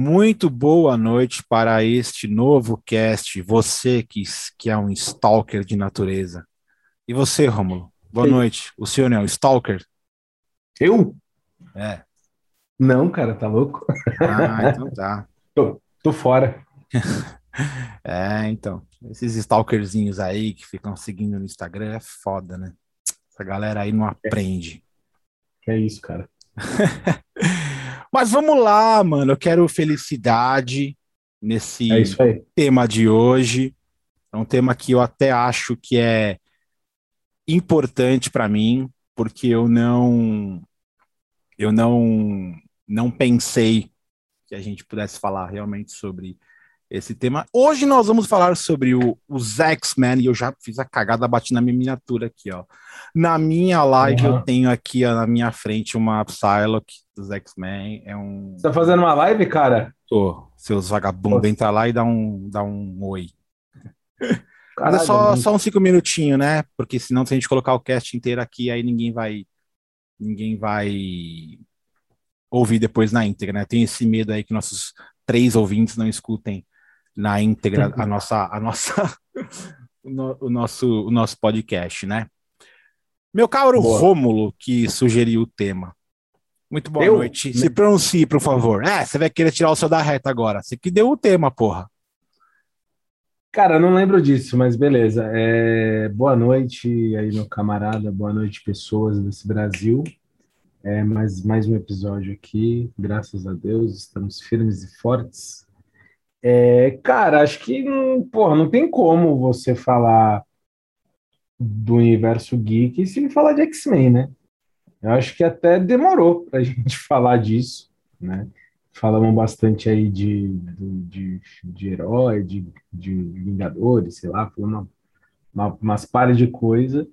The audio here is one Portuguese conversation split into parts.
Muito boa noite para este novo cast. Você que, que é um stalker de natureza. E você, Romulo? Boa noite. O senhor é um stalker? Eu? É. Não, cara, tá louco? Ah, então tá. tô, tô fora. é, então. Esses stalkerzinhos aí que ficam seguindo no Instagram é foda, né? Essa galera aí não aprende. É isso, cara. Mas vamos lá, mano. Eu quero felicidade nesse é tema de hoje. É um tema que eu até acho que é importante para mim, porque eu não eu não não pensei que a gente pudesse falar realmente sobre esse tema. Hoje nós vamos falar sobre o, os X-Men, e eu já fiz a cagada, bati na minha miniatura aqui, ó. Na minha live uhum. eu tenho aqui ó, na minha frente uma Psylocke dos X-Men. É um... Você tá fazendo uma live, cara? Tô. Seus vagabundos, entra lá e dá um, dá um oi. Caralho, Mas é só, só uns cinco minutinhos, né? Porque senão se a gente colocar o cast inteiro aqui, aí ninguém vai... Ninguém vai ouvir depois na íntegra, né? Tem esse medo aí que nossos três ouvintes não escutem na íntegra a nossa, a nossa, o, nosso, o nosso podcast, né? Meu caro boa. Rômulo, que sugeriu o tema. Muito boa Eu? noite. Se pronuncie, por favor. É, você vai querer tirar o seu da reta agora. Você que deu o tema, porra. Cara, não lembro disso, mas beleza. É, boa noite aí, meu camarada. Boa noite, pessoas desse Brasil. É, mais, mais um episódio aqui. Graças a Deus, estamos firmes e fortes é, cara, acho que porra, não tem como você falar do universo geek sem falar de X-Men, né? Eu acho que até demorou para a gente falar disso, né? Falamos bastante aí de, de, de herói, de, de Vingadores, sei lá, uma, uma, umas pares de coisa.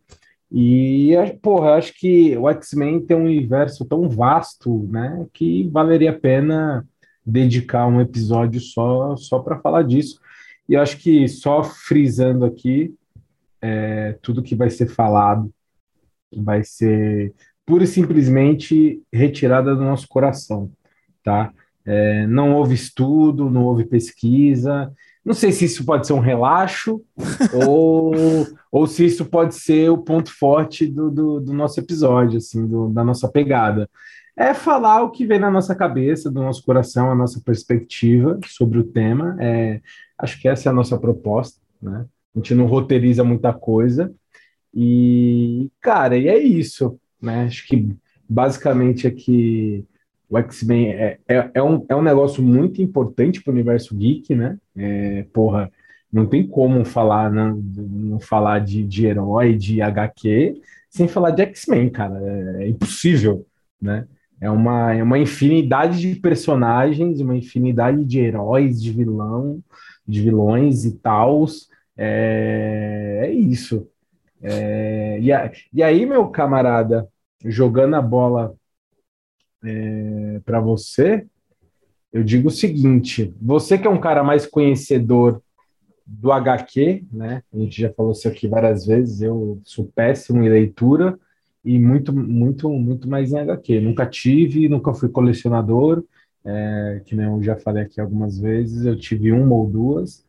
E, porra, acho que o X-Men tem um universo tão vasto, né, que valeria a pena dedicar um episódio só só para falar disso. E acho que só frisando aqui, é, tudo que vai ser falado vai ser pura e simplesmente retirada do nosso coração, tá? É, não houve estudo, não houve pesquisa. Não sei se isso pode ser um relaxo ou, ou se isso pode ser o ponto forte do, do, do nosso episódio, assim, do, da nossa pegada é falar o que vem na nossa cabeça, do nosso coração, a nossa perspectiva sobre o tema. É, acho que essa é a nossa proposta, né? A gente não roteiriza muita coisa. E, cara, e é isso, né? Acho que basicamente aqui o X-Men é, é, é, um, é um negócio muito importante para o universo geek, né? É, porra, não tem como falar, não, não falar de, de herói, de HQ, sem falar de X-Men, cara. É, é impossível, né? É uma, é uma infinidade de personagens, uma infinidade de heróis, de vilão, de vilões e tals. É, é isso. É, e, a, e aí, meu camarada, jogando a bola é, para você, eu digo o seguinte: você que é um cara mais conhecedor do HQ, né? A gente já falou isso aqui várias vezes, eu sou péssimo em leitura, e muito, muito, muito mais em HQ. Nunca tive, nunca fui colecionador, é, que nem eu já falei aqui algumas vezes, eu tive uma ou duas.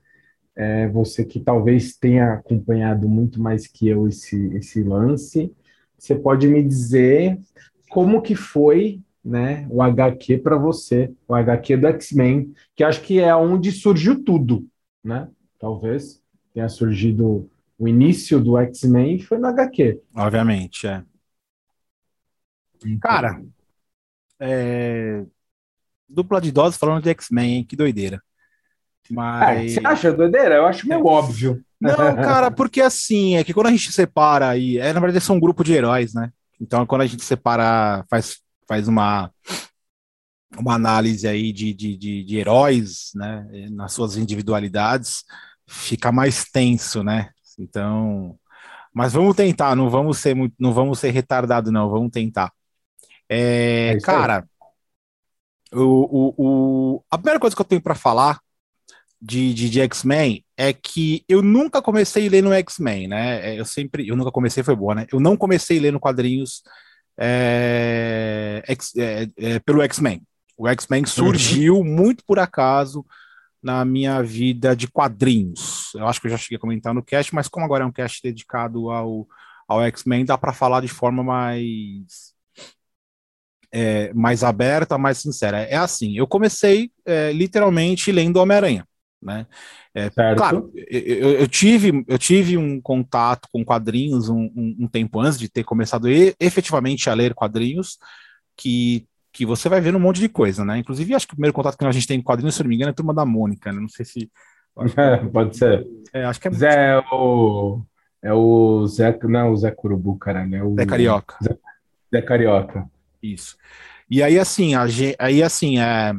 É, você que talvez tenha acompanhado muito mais que eu esse, esse lance, você pode me dizer como que foi né, o HQ para você, o HQ do X-Men, que acho que é onde surgiu tudo, né? Talvez tenha surgido o início do X-Men foi no HQ. Obviamente, é. Cara, é... dupla de doses falando de X-Men, Que doideira. Mas... É, você acha doideira? Eu acho meio óbvio. Não, cara, porque assim, é que quando a gente separa aí, é, na verdade são um grupo de heróis, né? Então quando a gente separa, faz, faz uma, uma análise aí de, de, de, de heróis, né? Nas suas individualidades, fica mais tenso, né? Então, mas vamos tentar, não vamos ser muito, não vamos ser retardado, não, vamos tentar. É, é cara, o, o, o, a primeira coisa que eu tenho para falar de, de, de X-Men é que eu nunca comecei lendo X-Men, né? É, eu sempre, eu nunca comecei, foi boa, né? Eu não comecei lendo quadrinhos é, é, é, pelo X-Men. O X-Men surgiu uhum. muito por acaso na minha vida de quadrinhos. Eu acho que eu já cheguei a comentar no cast, mas como agora é um cast dedicado ao, ao X-Men, dá para falar de forma mais é, mais aberta, mais sincera. É assim, eu comecei é, literalmente lendo Homem-Aranha, né? É, claro, eu, eu, tive, eu tive um contato com quadrinhos um, um, um tempo antes de ter começado e, efetivamente a ler quadrinhos, que, que você vai ver um monte de coisa, né? Inclusive, acho que o primeiro contato que a gente tem com quadrinhos, se não me engano, é a turma da Mônica, né? Não sei se. É, pode ser. É, acho que é Zé, é o. É o Zé. Não, é o Zé Curubu, cara, né? O, Zé Carioca. Zé, Zé Carioca. Isso. E aí, assim, a, aí, assim, é,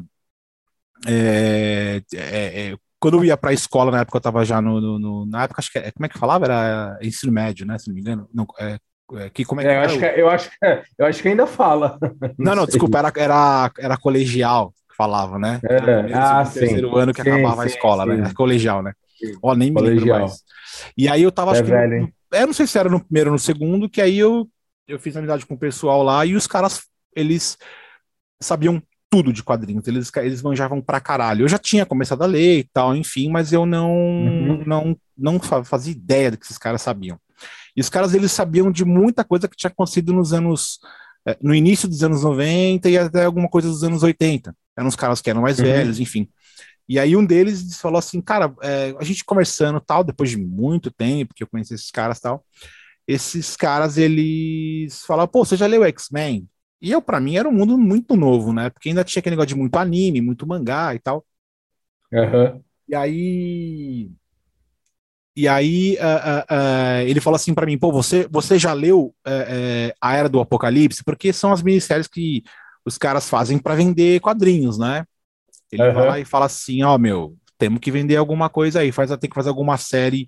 é, é, é quando eu ia para a escola, na época eu estava já no, no, no, Na época, acho que. É, como é que falava? Era ensino médio, né? Se não me engano. Não, é, é que, como é que eu, acho que, eu, acho que, eu acho que ainda fala. Não, não, não desculpa, era, era, era colegial que falava, né? É, primeiro, ah, sim. terceiro ano que sim, acabava sim, a escola, sim. né? Colegial, né? Ó, nem me colegial. lembro mais. E aí eu tava, acho é que. Velho, no, eu não sei se era no primeiro ou no segundo, que aí eu, eu fiz amizade com o pessoal lá e os caras, eles sabiam tudo de quadrinhos, eles, eles manjavam pra caralho. Eu já tinha começado a ler e tal, enfim, mas eu não, uhum. não, não fazia ideia do que esses caras sabiam. E os caras, eles sabiam de muita coisa que tinha acontecido nos anos, eh, no início dos anos 90 e até alguma coisa dos anos 80. Eram os caras que eram mais uhum. velhos, enfim. E aí um deles falou assim, cara, é, a gente conversando tal, depois de muito tempo que eu conheci esses caras tal, esses caras, eles falaram, pô, você já leu X-Men? E eu, para mim, era um mundo muito novo, né? Porque ainda tinha aquele negócio de muito anime, muito mangá e tal. Uhum. E aí. E aí uh, uh, uh, ele falou assim para mim, pô, você, você já leu eh, eh, A Era do Apocalipse? Porque são as minisséries que os caras fazem para vender quadrinhos, né? Ele uhum. vai lá e fala assim, ó, oh, meu, temos que vender alguma coisa aí, faz, tem que fazer alguma série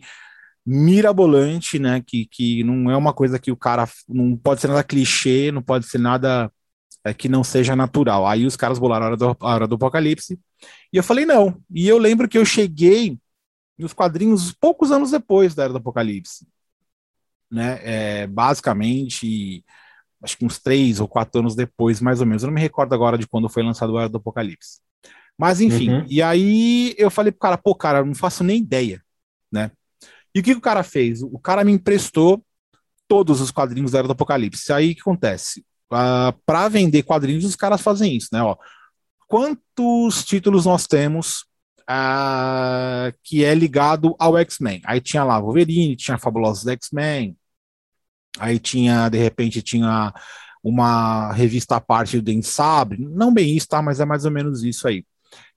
mirabolante, né? Que, que não é uma coisa que o cara não pode ser nada clichê, não pode ser nada é, que não seja natural. Aí os caras bolaram a hora, do, a hora do apocalipse. E eu falei, não. E eu lembro que eu cheguei nos quadrinhos poucos anos depois da Era do Apocalipse. Né? É, basicamente, acho que uns três ou quatro anos depois, mais ou menos. Eu não me recordo agora de quando foi lançado a Era do Apocalipse. Mas enfim, uhum. e aí eu falei pro cara, pô, cara, não faço nem ideia, né? E o que, que o cara fez? O cara me emprestou todos os quadrinhos da Era do Apocalipse. Aí o que acontece? Uh, ah, para vender quadrinhos, os caras fazem isso, né? Ó, quantos títulos nós temos uh, que é ligado ao X-Men? Aí tinha lá Wolverine, tinha Fabulosos X-Men, aí tinha, de repente, tinha uma revista à parte do Den Sabre, não bem isso, tá? Mas é mais ou menos isso aí.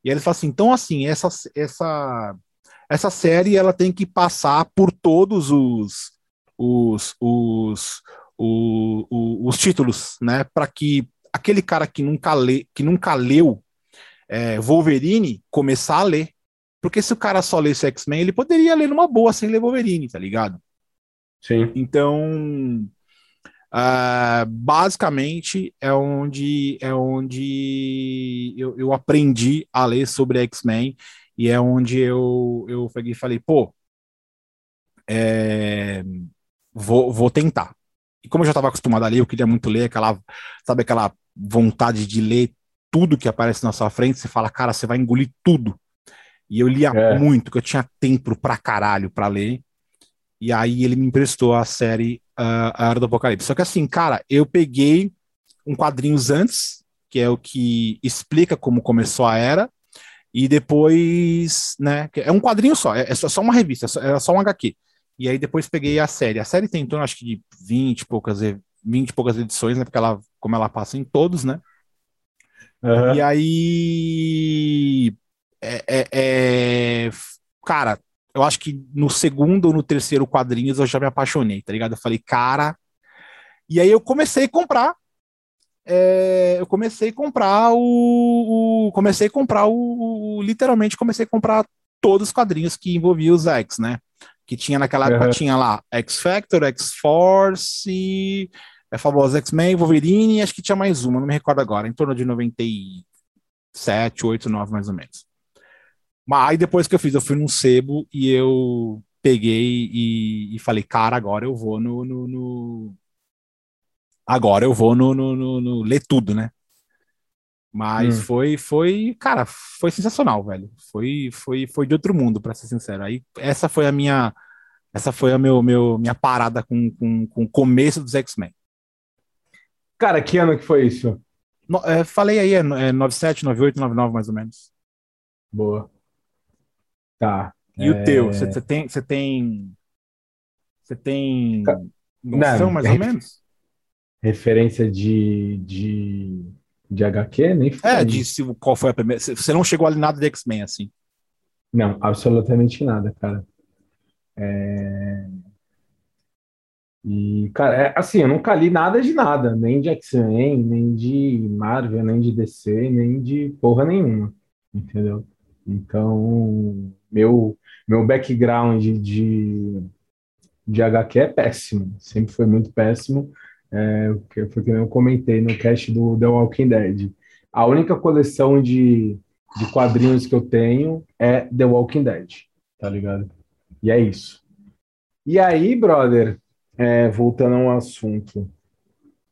E ele fala assim, então assim, essa, essa essa série ela tem que passar por todos os os, os, os, os títulos, né? Para que aquele cara que nunca, lê, que nunca leu é, Wolverine começar a ler. Porque se o cara só lesse X-Men, ele poderia ler numa boa sem ler Wolverine, tá ligado? Sim. Então, uh, basicamente é onde é onde eu, eu aprendi a ler sobre X-Men e é onde eu, eu peguei e falei, pô, é, vou, vou tentar. E como eu já estava acostumado a ler, eu queria muito ler, aquela, sabe, aquela vontade de ler tudo que aparece na sua frente, você fala, cara, você vai engolir tudo. E eu lia é. muito, que eu tinha tempo pra caralho pra ler. E aí ele me emprestou a série uh, A Era do Apocalipse. Só que assim, cara, eu peguei um quadrinhos antes, que é o que explica como começou a era, e depois, né? É um quadrinho só, é, é só uma revista, é só um HQ. E aí depois peguei a série. A série tem em torno, acho que de 20 e poucas, 20 e poucas edições, né? Porque ela, como ela passa em todos, né? Uhum. E aí. É, é, é, cara, eu acho que no segundo ou no terceiro quadrinhos eu já me apaixonei, tá ligado? Eu falei, cara. E aí eu comecei a comprar é, eu comecei a comprar o, o, comecei a comprar o, o, literalmente comecei a comprar todos os quadrinhos que envolviam os X, né? Que tinha naquela época, uhum. tinha lá X Factor, X Force, é famoso X-Men, Wolverine, acho que tinha mais uma, não me recordo agora, em torno de 97, 8, 9 mais ou menos. Mas aí depois que eu fiz, eu fui num sebo e eu peguei e, e falei, cara, agora eu vou no, no, no Agora eu vou no, no, no, no ler tudo, né? Mas Hum. foi, foi, cara, foi sensacional, velho. Foi, foi, foi de outro mundo, pra ser sincero. Aí essa foi a minha, essa foi a meu, meu, minha parada com, com, com o começo dos X-Men. Cara, que ano que foi isso? No- é, falei aí, é, é 97, 98, 99, mais ou menos. Boa. Tá. E o É. teu? Você você tem, você tem, você tem noção, Não, mais ou menos? Referência de, de, de HQ? Nem. É, de se- qual foi a primeira. Você não chegou ali nada de X-Men, assim. Não, absolutamente nada, cara. É... E, cara, é, assim, eu nunca li nada de nada, nem de X-Men, nem de Marvel, nem de DC, nem de porra nenhuma, entendeu? Então, meu, meu background de, de HQ é péssimo, sempre foi muito péssimo, é, que foi que eu comentei no cast do The Walking Dead. A única coleção de, de quadrinhos que eu tenho é The Walking Dead, tá ligado? E é isso. E aí, brother, é, voltando ao assunto,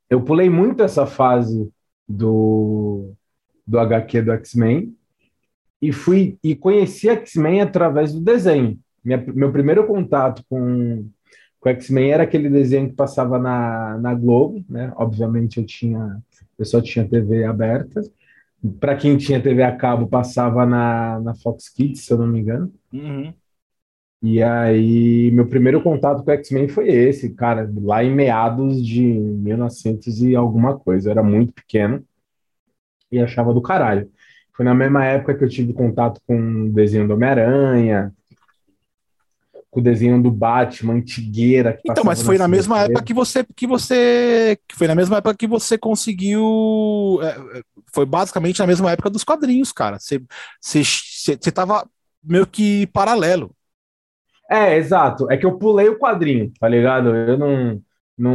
eu pulei muito essa fase do, do HQ do X-Men e fui e conheci X-Men através do desenho. Minha- meu primeiro contato com, com X-Men era aquele desenho que passava na, na Globo, né? Obviamente eu tinha, eu só tinha TV aberta. Para quem tinha TV a cabo, passava na, na Fox Kids, se eu não me engano. Uhum. E aí, meu primeiro contato com X-Men foi esse, cara, lá em meados de 1900 e alguma coisa. Eu era muito pequeno e achava do caralho. Foi na mesma época que eu tive contato com o desenho do Homem-Aranha, com o desenho do Batman, antigueira. Então, mas foi na mesma época que você que você que foi na mesma época que você conseguiu é, é, foi basicamente na mesma época dos quadrinhos, cara. Você você você você tava meio que paralelo. É, exato. É que eu pulei o quadrinho, tá ligado? Eu não, não,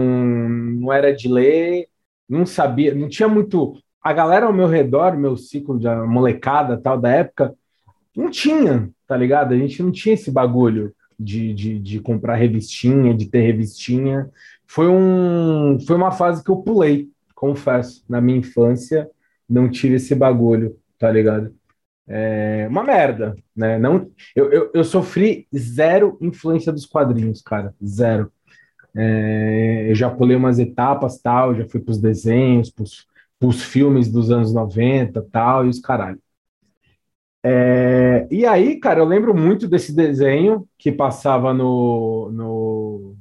não era de ler, não sabia, não tinha muito. A galera ao meu redor, meu ciclo de molecada tal da época, não tinha, tá ligado? A gente não tinha esse bagulho de, de, de comprar revistinha, de ter revistinha. Foi, um, foi uma fase que eu pulei, confesso. Na minha infância, não tive esse bagulho, tá ligado? É uma merda, né? Não, eu, eu, eu sofri zero influência dos quadrinhos, cara, zero. É, eu já pulei umas etapas, tal, já fui pros desenhos, pros, pros filmes dos anos 90, tal, e os caralho. É, e aí, cara, eu lembro muito desse desenho que passava no, no,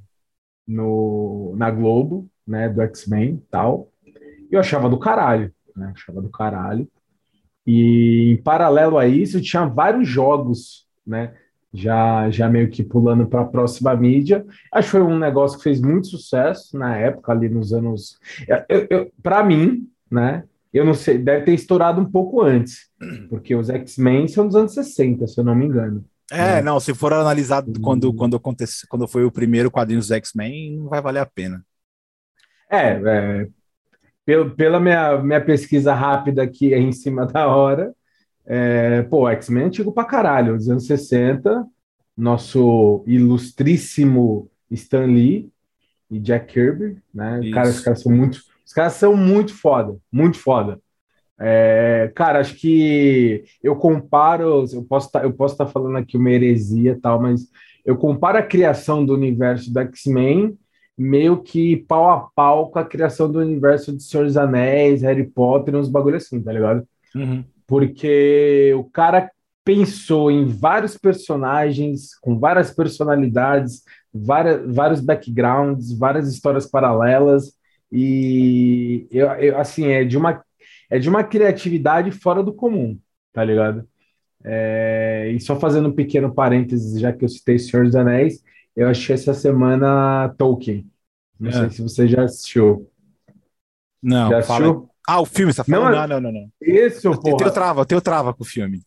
no, na Globo, né, do X-Men, tal, e eu achava do caralho, né? Achava do caralho. E em paralelo a isso, tinha vários jogos, né? Já, já meio que pulando para a próxima mídia. Acho que foi um negócio que fez muito sucesso na época, ali nos anos. Para mim, né? Eu não sei, deve ter estourado um pouco antes, porque os X-Men são dos anos 60, se eu não me engano. É, É. não, se for analisado Hum. quando quando aconteceu, quando foi o primeiro quadrinho dos X-Men, não vai valer a pena. É, é pelo, pela minha, minha pesquisa rápida aqui em cima da hora, é, pô, X-Men é antigo pra caralho, dos anos 60, nosso ilustríssimo Stan Lee e Jack Kirby, né? Cara, os caras são muito, os caras são muito foda, muito foda. É, cara, acho que eu comparo, eu posso estar, posso estar falando aqui uma heresia e tal, mas eu comparo a criação do universo do X-Men meio que pau a pau com a criação do universo de Senhor dos Anéis, Harry Potter, uns bagulho assim, tá ligado? Uhum. Porque o cara pensou em vários personagens, com várias personalidades, várias, vários backgrounds, várias histórias paralelas, e eu, eu, assim, é de uma é de uma criatividade fora do comum, tá ligado? É, e só fazendo um pequeno parênteses, já que eu citei Senhor dos Anéis, eu achei essa semana Tolkien. Não É. sei se você já assistiu. Não, já fala. assistiu? Ah, o filme, você tá Não, falando? é- Não, não, não, não. Esse, Eu, eu tenho porra. trava, eu tenho trava com o filme.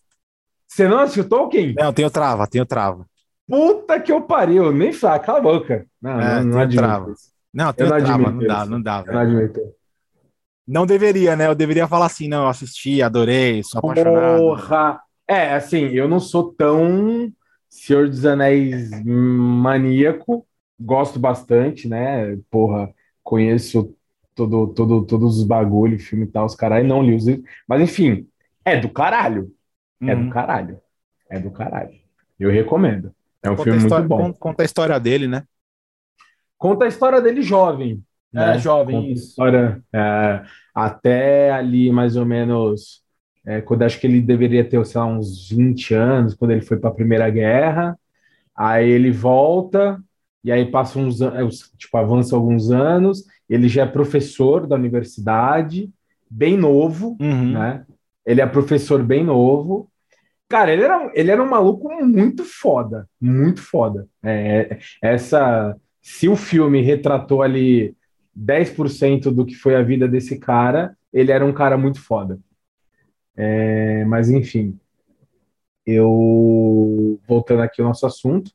Você não assistiu Tolkien? Não, tenho trava, tenho trava. Puta que eu pariu, nem fala, cala a boca. Não, É, não, não admito trava. isso. Não, tenho não trava, não dá, não dá, Eu não admito. Não deveria, né? Eu deveria falar assim, não, eu assisti, adorei, sou apaixonado. Porra! É, assim, eu não sou tão Senhor dos Anéis maníaco, gosto bastante, né? Porra, conheço todo, todo, todos os bagulho, filme e tal, os caras não li os livros. Mas enfim, é do caralho. É do Uhum. caralho. É do caralho. Eu recomendo. É um Conta filme história, muito bom. con- Conta a história dele, né? Conta a história dele jovem. É, né? jovem, Conta a isso. história é, até ali, mais ou menos, é, quando acho que ele deveria ter, sei lá, uns 20 anos, quando ele foi para a Primeira Guerra. Aí ele volta, e aí passa uns anos, tipo, avança alguns anos. Ele já é professor da universidade, bem novo, Uhum. né? Ele é professor bem novo. Cara, ele era, ele era um maluco muito foda, muito foda. É, essa, se o filme retratou ali 10% do que foi a vida desse cara, ele era um cara muito foda. É, mas enfim, eu voltando aqui ao nosso assunto,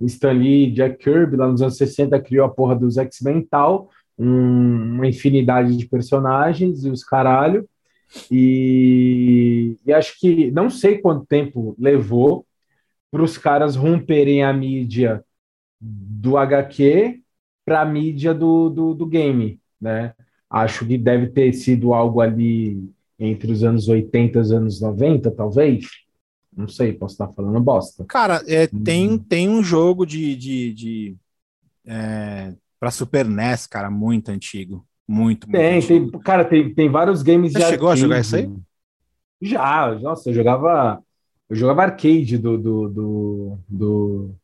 Stan Lee Jack Kirby, lá nos anos 60, criou a porra dos X-Men tal, um- uma infinidade de personagens e os caralho. E, e acho que não sei quanto tempo levou para os caras romperem a mídia do HQ para a mídia do, do, do game, né? Acho que deve ter sido algo ali entre os anos 80 e os anos 90, talvez. Não sei, posso estar falando bosta. Cara, é, tem, Uhum. tem um jogo de, de, de é, para Super NES, cara, muito antigo. Muito, muito Tem, antigo. tem, cara, tem, tem vários games Você chegou a jogar arcade. isso aí? Já, nossa, eu jogava, eu jogava arcade do, do, do, do,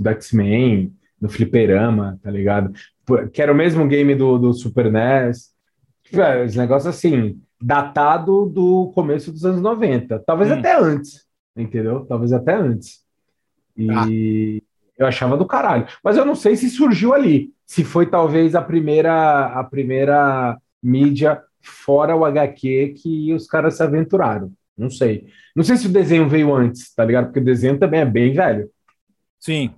do X-Men, no Fliperama, tá ligado? Que era o mesmo game do, do Super NES. Tipo, é, Esse negócio assim, datado do começo dos anos 90, talvez Hum. até antes, entendeu? Talvez até antes. E eu achava do caralho. Mas eu não sei se surgiu ali, se foi talvez a primeira, a primeira mídia fora o HQ que os caras se aventuraram. Não sei. Não sei se o desenho veio antes, tá ligado? Porque o desenho também é bem velho. Sim.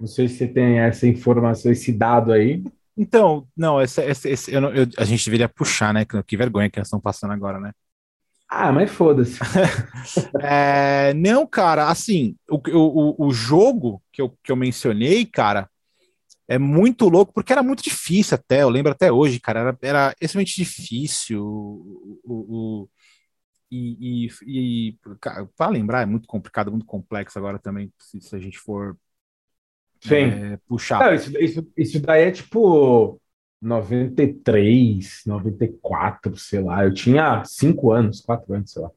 Não sei se você tem essa informação, esse dado aí. Então, não, esse, esse, esse- eu não- eu- a gente deveria puxar, né? Que, vergonha que elas estão passando agora, né? Ah, mas foda-se. É, não, cara, assim, o, o, o jogo que eu, que eu mencionei, cara, é muito louco, porque era muito difícil até, eu lembro até hoje, cara, era, era extremamente difícil. O, o, o- e, e, e para lembrar, é muito complicado, muito complexo agora também, se, se a gente for Sim. é, puxar. Não, isso, isso, isso daí é tipo 93, 94, sei lá. Eu tinha 5 anos, 4 anos, sei lá.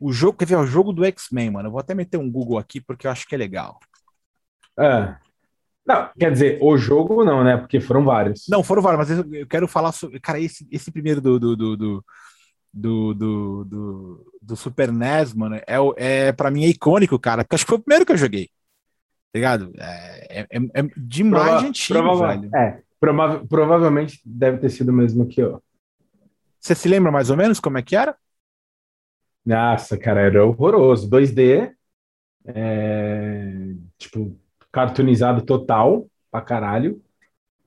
O jogo, quer ver, o jogo do X-Men, mano, eu vou até meter um Google aqui, porque eu acho que é legal. É. Não, quer dizer, o jogo não, né? Porque foram vários. Não, foram vários, mas eu, quero falar sobre. Cara, esse, esse primeiro do, do, do, do, do, do, do- Super NES, mano, é, é pra mim é icônico, cara, porque acho que foi o primeiro que eu joguei. Tá ligado? É, é, é- é demais Prova- antigo, prova- velho. É, prova- provavelmente deve ter sido o mesmo que eu. Você se lembra mais ou menos como é que era? Nossa, cara, era horroroso. 2D, é, tipo, cartoonizado total, pra caralho.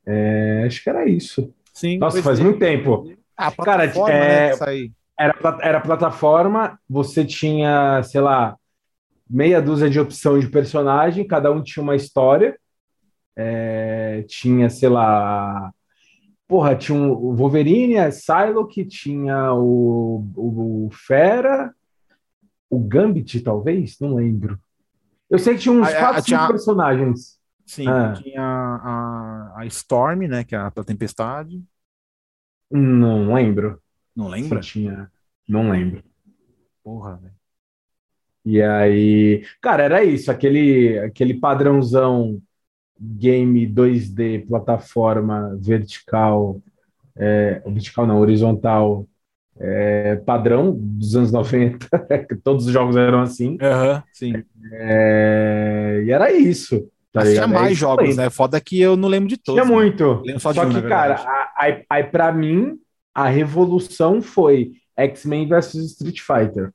É, acho que era isso. Sim. Nossa, faz muito tempo. Ah, Cara, é- né. Era, era plataforma, você tinha, sei lá, meia dúzia de opção de personagem, cada um tinha uma história. É, tinha, sei lá. Porra, tinha um- o Wolverine, a Psylocke, tinha o, o, o Fera, o Gambit, talvez? Não lembro. Eu sei que tinha uns é, quatro, tinha- cinco personagens. Sim, Ah. tinha a, a Storm, né, que é a, a Tempestade. Não lembro. Não Se lembra? tinha. Não lembro. Porra, velho. E aí, cara, era isso, aquele, aquele padrãozão game 2D, plataforma vertical, é, vertical não, horizontal, é, padrão dos anos 90, que todos os jogos eram assim, Aham, sim. é, e era isso, tá Mas tinha? É mais jogos, aí. né? Foda que eu não lembro de todos. Tinha né? muito, só só, um, que, na cara, aí, aí para mim, a revolução foi X-Men versus Street Fighter,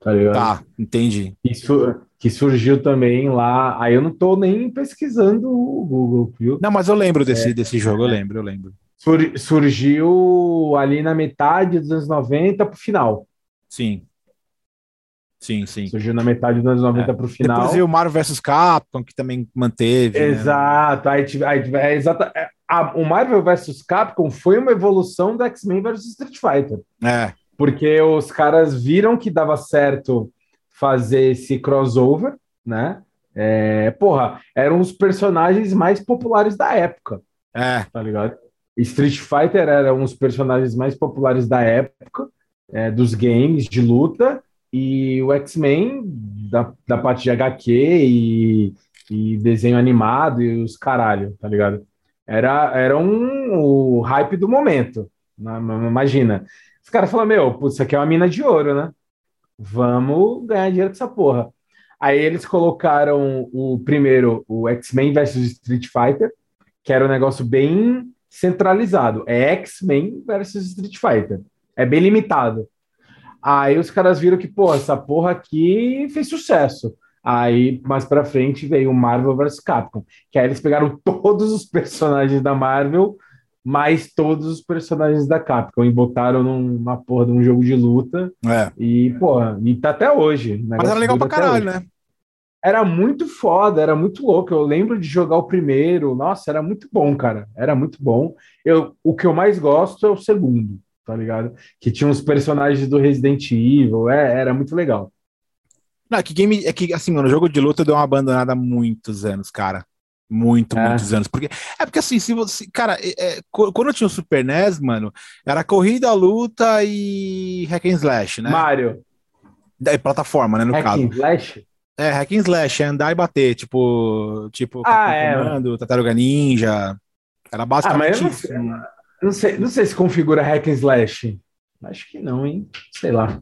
tá ligado? Tá, entendi. que, su- que surgiu também lá. Aí eu não tô nem pesquisando o Google, viu? Não, mas eu lembro É. desse, desse jogo, eu lembro, eu lembro. Sur- surgiu ali na metade dos anos 90 pro final. Sim. Sim, sim. Surgiu na metade dos anos 90 pro final. Depois o Mario vs Capcom, que também manteve. né? Exato. Aí, tive- aí é exata, é, a, o Marvel vs Capcom foi uma evolução do X-Men vs Street Fighter. É. Porque os caras viram que dava certo fazer esse crossover, né? É, porra, eram os personagens mais populares da época. É. Tá ligado? Street Fighter era um dos personagens mais populares da época, é, dos games de luta, e o X-Men, da, da parte de HQ e, e desenho animado e os caralho, tá ligado? Era, era um, o hype do momento. Né? Imagina. Os caras falaram, meu, putz, isso aqui é uma mina de ouro, né? Vamos ganhar dinheiro com essa porra. Aí eles colocaram o primeiro, o X-Men versus Street Fighter, que era um negócio bem centralizado. É X-Men versus Street Fighter. É bem limitado. Aí os caras viram que, pô, essa porra aqui fez sucesso. Aí, mais pra frente, veio o Marvel vs Capcom. Que aí eles pegaram todos os personagens da Marvel, mais todos os personagens da Capcom, e botaram numa porra de um jogo de luta. É. E, porra, e tá até hoje. Mas era legal pra caralho, né? Era muito foda, era muito louco. Eu lembro de jogar o primeiro. Nossa, era muito bom, cara. Era muito bom. Eu, o que eu mais gosto é o segundo, tá ligado? Que tinha uns personagens do Resident Evil. É, era muito legal. Não, é que game. É que, assim, mano, o jogo de luta deu uma abandonada há muitos anos, cara. Muito, é. muitos anos. Porque, é porque assim, se você. Cara, é, é quando tinha o Super NES, mano, era corrida, luta e hack and slash, né? Mario. É, plataforma, né, no hack caso. Hack and slash? É, hack and slash, é andar e bater, tipo, tipo, ah, é. Comando, Tartaruga Ninja. Era basicamente ah, mas isso. Não, não sei, não sei se configura hack and slash. Acho que não, hein? Sei lá.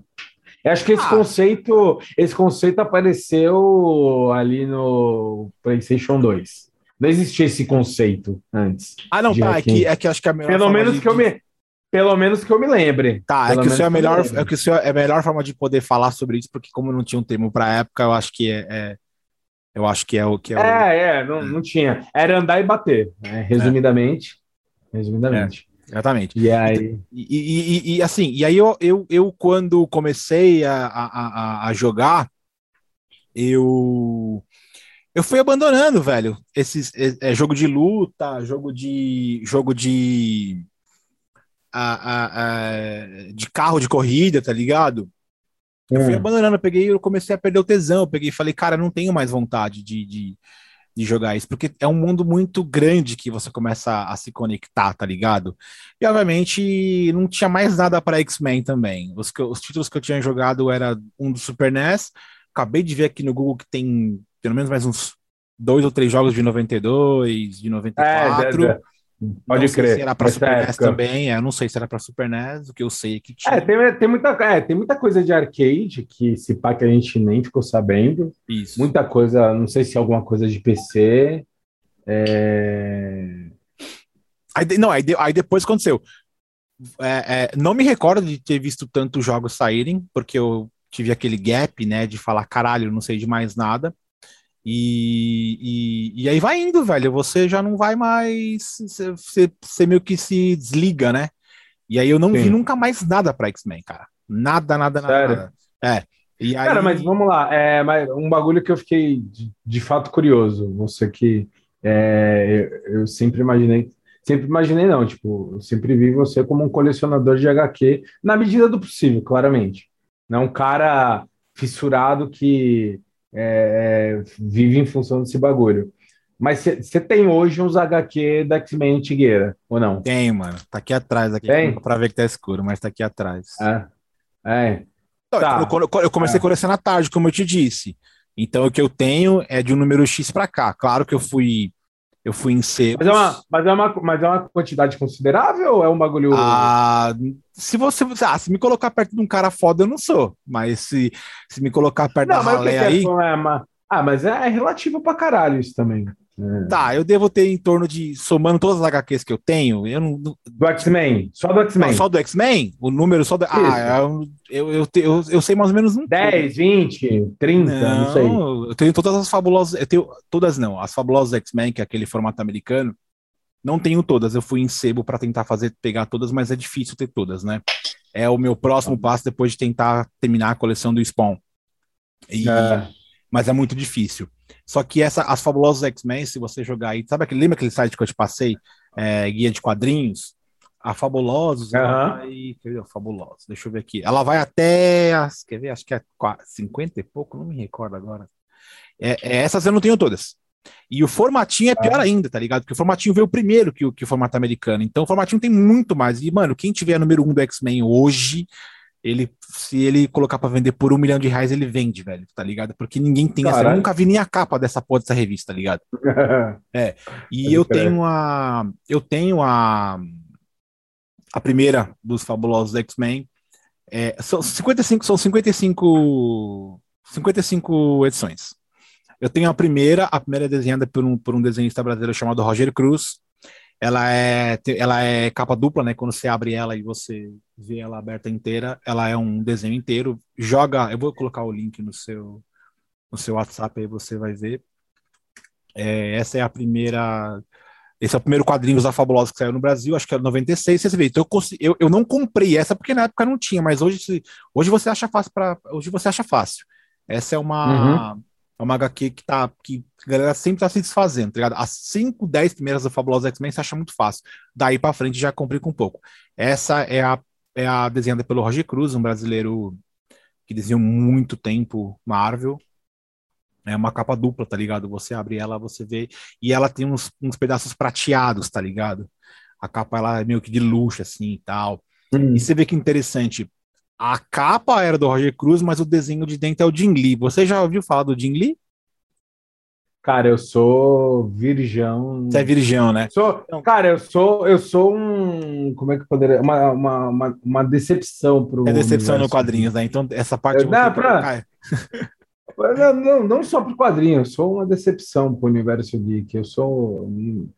Eu acho que esse ah. conceito, esse conceito apareceu ali no PlayStation 2. Não existia esse conceito antes. Ah, não, tá. É que, é que acho que é a melhor Pelo menos de... que eu me. Pelo menos que eu me lembre. Tá, Pelo é que, isso é, a melhor, é que isso é a melhor forma de poder falar sobre isso, porque como não tinha um termo para época, eu acho que é, é, eu acho que é o que é. É, o... é, não, não tinha. Era andar e bater, né? resumidamente. Resumidamente. É, exatamente. E aí. E, e, e, e, assim, e aí eu, eu, eu quando comecei a, a, a jogar, eu eu fui abandonando, velho. Esses é, jogo de luta, jogo de jogo de a, a, a, de carro de corrida, tá ligado? Eu fui hum. abandonando, eu peguei, eu comecei a perder o tesão, eu peguei e falei, cara, não tenho mais vontade de, de, de, jogar isso, porque é um mundo muito grande que você começa a, se conectar, tá ligado? E obviamente não tinha mais nada para X-Men também. Os, os títulos que eu tinha jogado era um do Super NES, acabei de ver aqui no Google que tem pelo menos mais uns dois ou três jogos de 92, de 94. É, Pode não crer. se era para Super época. NES também, é, eu não sei se era para Super NES, o que eu sei é que tinha. É, tem, tem, muita, é, tem muita coisa de arcade que se pá que a gente nem ficou sabendo. Isso. Muita coisa, não sei se é alguma coisa de PC. É... Aí, não, aí, aí depois aconteceu. É, é, não me recordo de ter visto tantos jogos saírem, porque eu tive aquele gap, né, de falar, caralho, não sei de mais nada. E, e, e, aí vai indo, velho. Você já não vai mais. Você, você meio que se desliga, né? E aí eu não Sim. vi nunca mais nada pra X-Men, cara. Nada, nada, Sério? nada. É. Aí... Cara, mas vamos lá. É, mas um bagulho que eu fiquei de, de fato curioso. Você que é, eu, eu, sempre imaginei. Sempre imaginei, não, tipo, eu sempre vi você como um colecionador de HQ, na medida do possível, claramente. Não um cara fissurado que é, vive em função desse bagulho. Mas você tem hoje uns HQ da X-Men antigueira, ou não? Tem, mano. Tá aqui atrás, aqui. Tem? Pra ver que tá escuro, mas tá aqui atrás. É. é. tá. eu, eu, comecei é. a colecionar tarde, como eu te disse. Então o que eu tenho é de um número X para cá. Claro que eu fui eu fui em secos. Mas é uma, mas é uma, mas é uma quantidade considerável ou é um bagulho. Ah, se você. Ah, se me colocar perto de um cara foda, eu não sou. Mas se, se me colocar perto não, da ralé aí. É, ah, mas é relativo pra caralho isso também. É. Tá, eu devo ter em torno de, somando todas as HQs que eu tenho, eu não. Do X-Men, só do X-Men. Só do X-Men? O número só do. Ah, eu, eu, eu, eu, sei mais ou menos um. 10, 20, 30, não, não sei. Eu tenho todas as fabulosas. Eu tenho todas não. As fabulosas X-Men, que é aquele formato americano. Não tenho todas. Eu fui em sebo para tentar fazer, pegar todas, mas é difícil ter todas, né? É o meu próximo passo depois de tentar terminar a coleção do Spawn. E. É mas é muito difícil. Só que essa, as fabulosas X-Men, se você jogar aí, sabe aquele, lembra aquele site que eu te passei? É, guia de quadrinhos? A Fabulosos, Aham. ela vai. Ver? Fabulosos, deixa eu ver aqui. Ela vai até. as- Quer ver? Acho que é qua- 50 e pouco, não me recordo agora. É, é, essas eu não tenho todas. E o formatinho é pior ainda, tá ligado? Porque o formatinho veio primeiro que o, que o formato americano. Então o formatinho tem muito mais. E, mano, quem tiver número um do X-Men hoje, ele, se ele colocar pra vender por um milhão de reais, ele vende, velho, tá ligado? Porque ninguém tem essa. Eu Caralho. nunca vi nem a capa dessa porra dessa revista, tá ligado? E Pode eu crer. tenho a. Eu tenho a. A primeira dos fabulosos X-Men. É, são 55, são 55, 55 edições. Eu tenho a primeira, a primeira é desenhada por um, por um desenhista brasileiro chamado Roger Cruz. Ela é, ela é capa dupla, né? Quando você abre ela e você vê ela aberta inteira, ela é um desenho inteiro. Joga, eu vou colocar o link no seu, no seu WhatsApp aí você vai ver. É, essa é a primeira. Esse é o primeiro quadrinho da Fabulosa que saiu no Brasil, acho que era 96. Você vê, então eu, eu, eu não comprei essa porque na época não tinha, mas hoje, hoje você acha fácil para hoje você acha fácil. Essa é uma é uma HQ que tá que a galera sempre tá se desfazendo, tá ligado? As 5, 10 primeiras do Fabulosa X-Men você acha muito fácil. Daí para frente já complica um pouco. Essa é a é a desenhada pelo Roger Cruz, um brasileiro que desenhou muito tempo Marvel. É uma capa dupla, tá ligado? Você abre ela, você vê. E ela tem uns, uns pedaços prateados, tá ligado? A capa ela é meio que de luxo, assim e tal. Hum. E você vê que interessante. A capa era do Roger Cruz, mas o desenho de dentro é o Jim Lee. Você já ouviu falar do Jim Lee? Cara, eu sou virgão. Você é virgão, né? Sou, cara, eu sou, eu sou um, como é que poderia, uma, uma, uma, uma decepção pro É decepção no quadrinhos, né? Então, essa parte. Eu- não, pra- Não, não, não só pro quadrinho, eu sou uma decepção pro universo geek. Eu sou,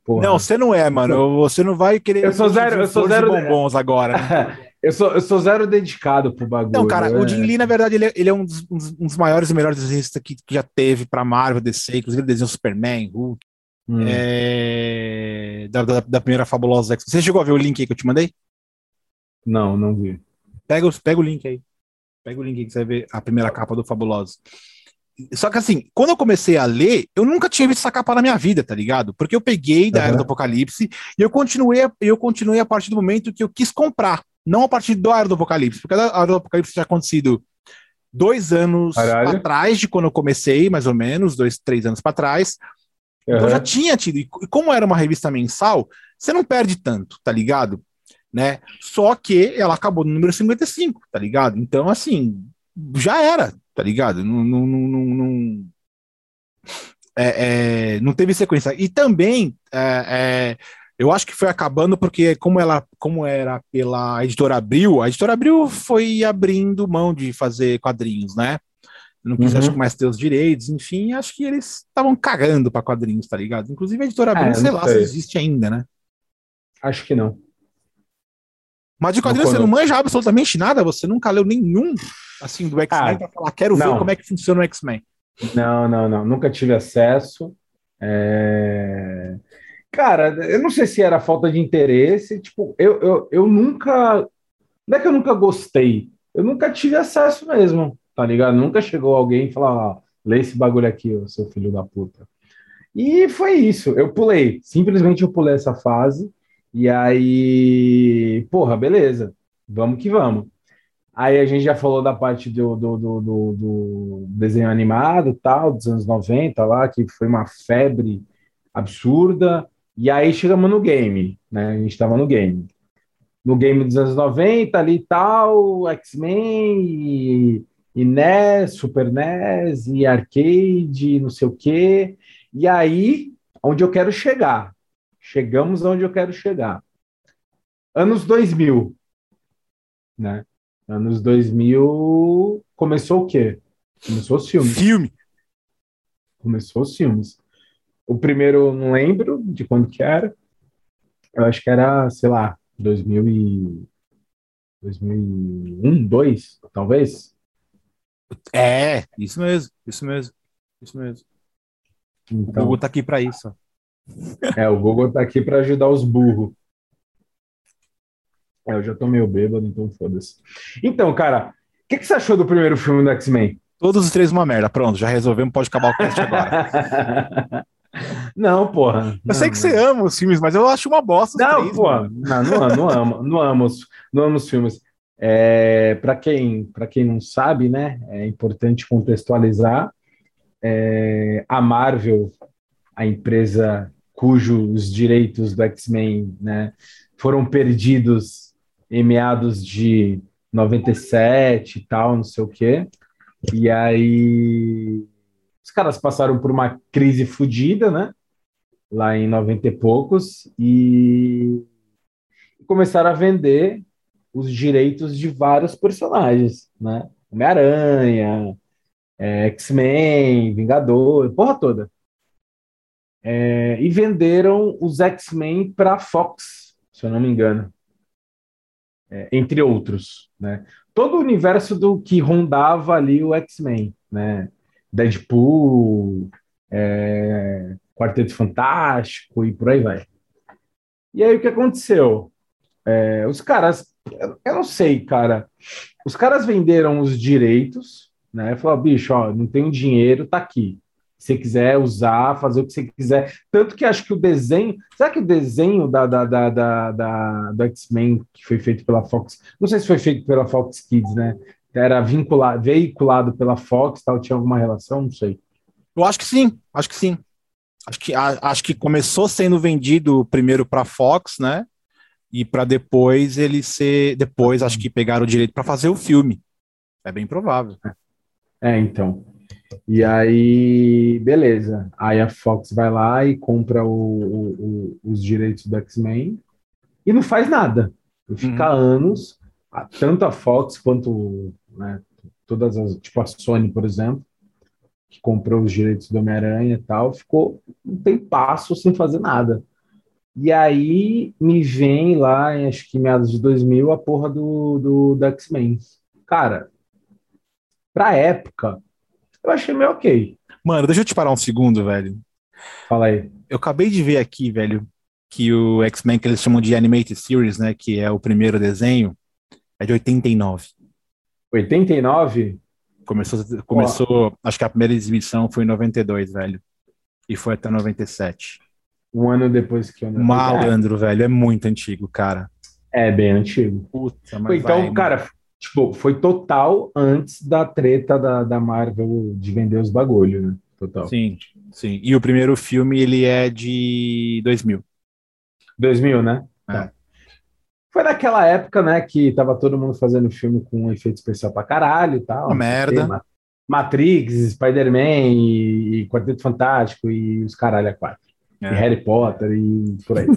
porra. Não, você não é, mano. Você não vai querer. Eu sou zero- eu sou zero- bombons agora. né? eu sou, eu sou zero dedicado pro bagulho. Não, cara, o é. Jim Lee, na verdade, ele é, ele é um, dos, um dos- maiores e melhores desenhistas que, que já teve pra Marvel, DC, inclusive ele desenhou Superman, Hulk, Hum. é, da, da, da primeira Fabulosa X. Você chegou a ver o link aí que eu te mandei? Não, não vi. Pega, pega o link aí. Pega o link aí que você vai ver a primeira capa do Fabuloso. Só que assim, quando eu comecei a ler, eu nunca tinha visto essa capa na minha vida, tá ligado? Porque eu peguei da Era Aham. do Apocalipse e eu continuei, eu continuei a partir do momento que eu quis comprar, não a partir do Era do Apocalipse, porque a Era do Apocalipse tinha acontecido dois anos atrás de quando eu comecei, mais ou menos, dois, três anos para trás. Então Aham. já tinha tido. E como era uma revista mensal, você não perde tanto, tá ligado? Né? Só que ela acabou no número 55, tá ligado? Então, assim, já era, tá ligado? Não, não, não, não, não- é, é, não teve sequência. E também, é, é, eu acho que foi acabando porque, como ela como era pela editora Abril, a editora Abril foi abrindo mão de fazer quadrinhos, né? Não quis, Uhum. acho que mais ter os direitos, enfim, acho que eles estavam cagando para quadrinhos, tá ligado? Inclusive a editora Abril, É, sei lá sei. se existe ainda, né? Acho que não. Mas de quadrinhos Não você não manja absolutamente nada, você nunca leu nenhum, assim, do X-Men Ah, pra falar, quero ver não. como é que funciona o X-Men. Não, não, não. Nunca tive acesso. É, Cara, eu não sei se era falta de interesse. Tipo, eu, eu, eu nunca. Não é que eu nunca gostei. Eu nunca tive acesso mesmo, tá ligado? Nunca chegou alguém e falou: ó, lê esse bagulho aqui, ô, seu filho da puta. E foi isso. Eu pulei. Simplesmente eu pulei essa fase. E aí, porra, beleza. Vamos que vamos. Aí a gente já falou da parte do, do, do, do- do desenho animado, tal, dos anos 90 lá, que foi uma febre absurda. E aí chegamos no game, né? A gente estava no game. No game dos anos 90 ali e tal, X-Men e, e NES, Super NES e arcade, não sei o quê. E aí, onde eu quero chegar? Chegamos onde eu quero chegar. Anos 2000, né? Anos 2000 começou o quê? Começou os filmes. Filme. Começou os filmes. O primeiro não lembro de quando que era. Eu acho que era, sei lá, 2000 e 2001, 2, talvez. É, isso mesmo, isso mesmo, isso mesmo. O Então, Google tá aqui pra isso. é, o Google tá aqui para ajudar os burros. É, eu já tô meio bêbado, então foda-se. Então, cara, o que, que você achou do primeiro filme do X-Men? Todos os três uma merda. Pronto, já resolvemos, pode acabar o cast agora. não, porra. Eu não, sei que não. você ama os filmes, mas eu acho uma bosta os Não, três, mano. não, não, amo, não amo, não amo, os, não amo os filmes. É, para quem, para quem não sabe, né, é importante contextualizar. É, a Marvel, a empresa cujos direitos do X-Men, né, foram perdidos em meados de 97 e tal, não sei o quê. E aí os caras passaram por uma crise fodida, né? Lá em 90 e poucos, e começaram a vender os direitos de vários personagens, né? Homem-Aranha, é, X-Men, Vingador, porra toda. É, e venderam os X-Men para Fox, se eu não me engano. É, entre outros, né? Todo o universo do que rondava ali o X-Men, né? Deadpool, é, Quarteto Fantástico e por aí vai. E aí o que aconteceu? É, os caras, eu, não sei, cara. Os caras venderam os direitos, né? Falaram, bicho, ó, não tenho dinheiro, tá aqui. Se você quiser usar, fazer o que você quiser. Tanto que acho que o desenho. Será que o desenho da, da, da, da, da- do X-Men que foi feito pela Fox? Não sei se foi feito pela Fox Kids, né? Era vinculado, veiculado pela Fox, tal, tinha alguma relação, não sei. Eu acho que sim, acho que sim. Acho que, a- acho que começou sendo vendido primeiro para Fox, né? E para depois ele ser. Depois acho que pegaram o direito para fazer o filme. É bem provável. É, então. E aí, beleza. Aí a Fox vai lá e compra o- o- o- os direitos do X-Men e não faz nada. E fica anos, a- tanto a Fox quanto né, todas as, tipo a Sony, por exemplo, que comprou os direitos do Homem-Aranha e tal, ficou um tempasso sem fazer nada. E aí me vem lá, em, acho que meados de 2000, a porra do, do, do X-Men. Cara, pra época, eu achei meio ok. Mano, deixa eu te parar um segundo, velho. Fala aí. Eu acabei de ver aqui, velho, que o X-Men que eles chamam de Animated Series, né? Que é o primeiro desenho, é de 89. 89? Começou, começou, acho que a primeira exibição foi em 92, velho. E foi até 97. Um ano depois que eu. Malandro, velho, é muito antigo, cara. É, é bem antigo. Puta, mas Então, vai, cara, tipo, foi total antes da treta da, da Marvel de vender os bagulho, né? Total. Sim, sim. E o primeiro filme, ele é de 2000. 2000, né? É. Tá. Foi naquela época, né, que tava todo mundo fazendo filme com efeito especial pra caralho e tal. Uma merda. Ma- Matrix, Spider-Man e, e Quarteto Fantástico e os caralho a quatro. E É. Harry Potter e por aí.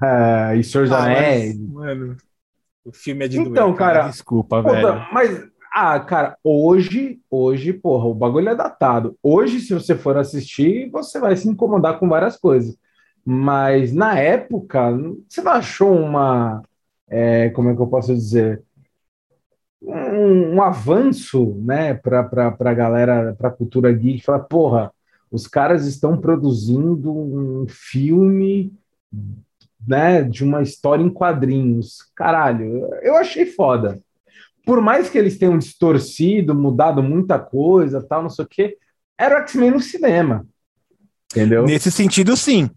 Ah, e Senhor dos Ah, Anéis. mano, o filme é de Então, doer, cara, Desculpa, Puta, velho. mas, ah, cara, hoje, hoje, porra, o bagulho é datado. Hoje, se você for assistir, você vai se incomodar com várias coisas. Mas na época, você não achou uma, é, como é que eu posso dizer, um, um avanço, né, para a galera, para a cultura geek, falar, porra, os caras estão produzindo um filme, né, de uma história em quadrinhos. Caralho, eu achei foda por mais que eles tenham distorcido, mudado muita coisa, tal, não sei o quê, era o X-Men no cinema. Entendeu? Nesse sentido, sim.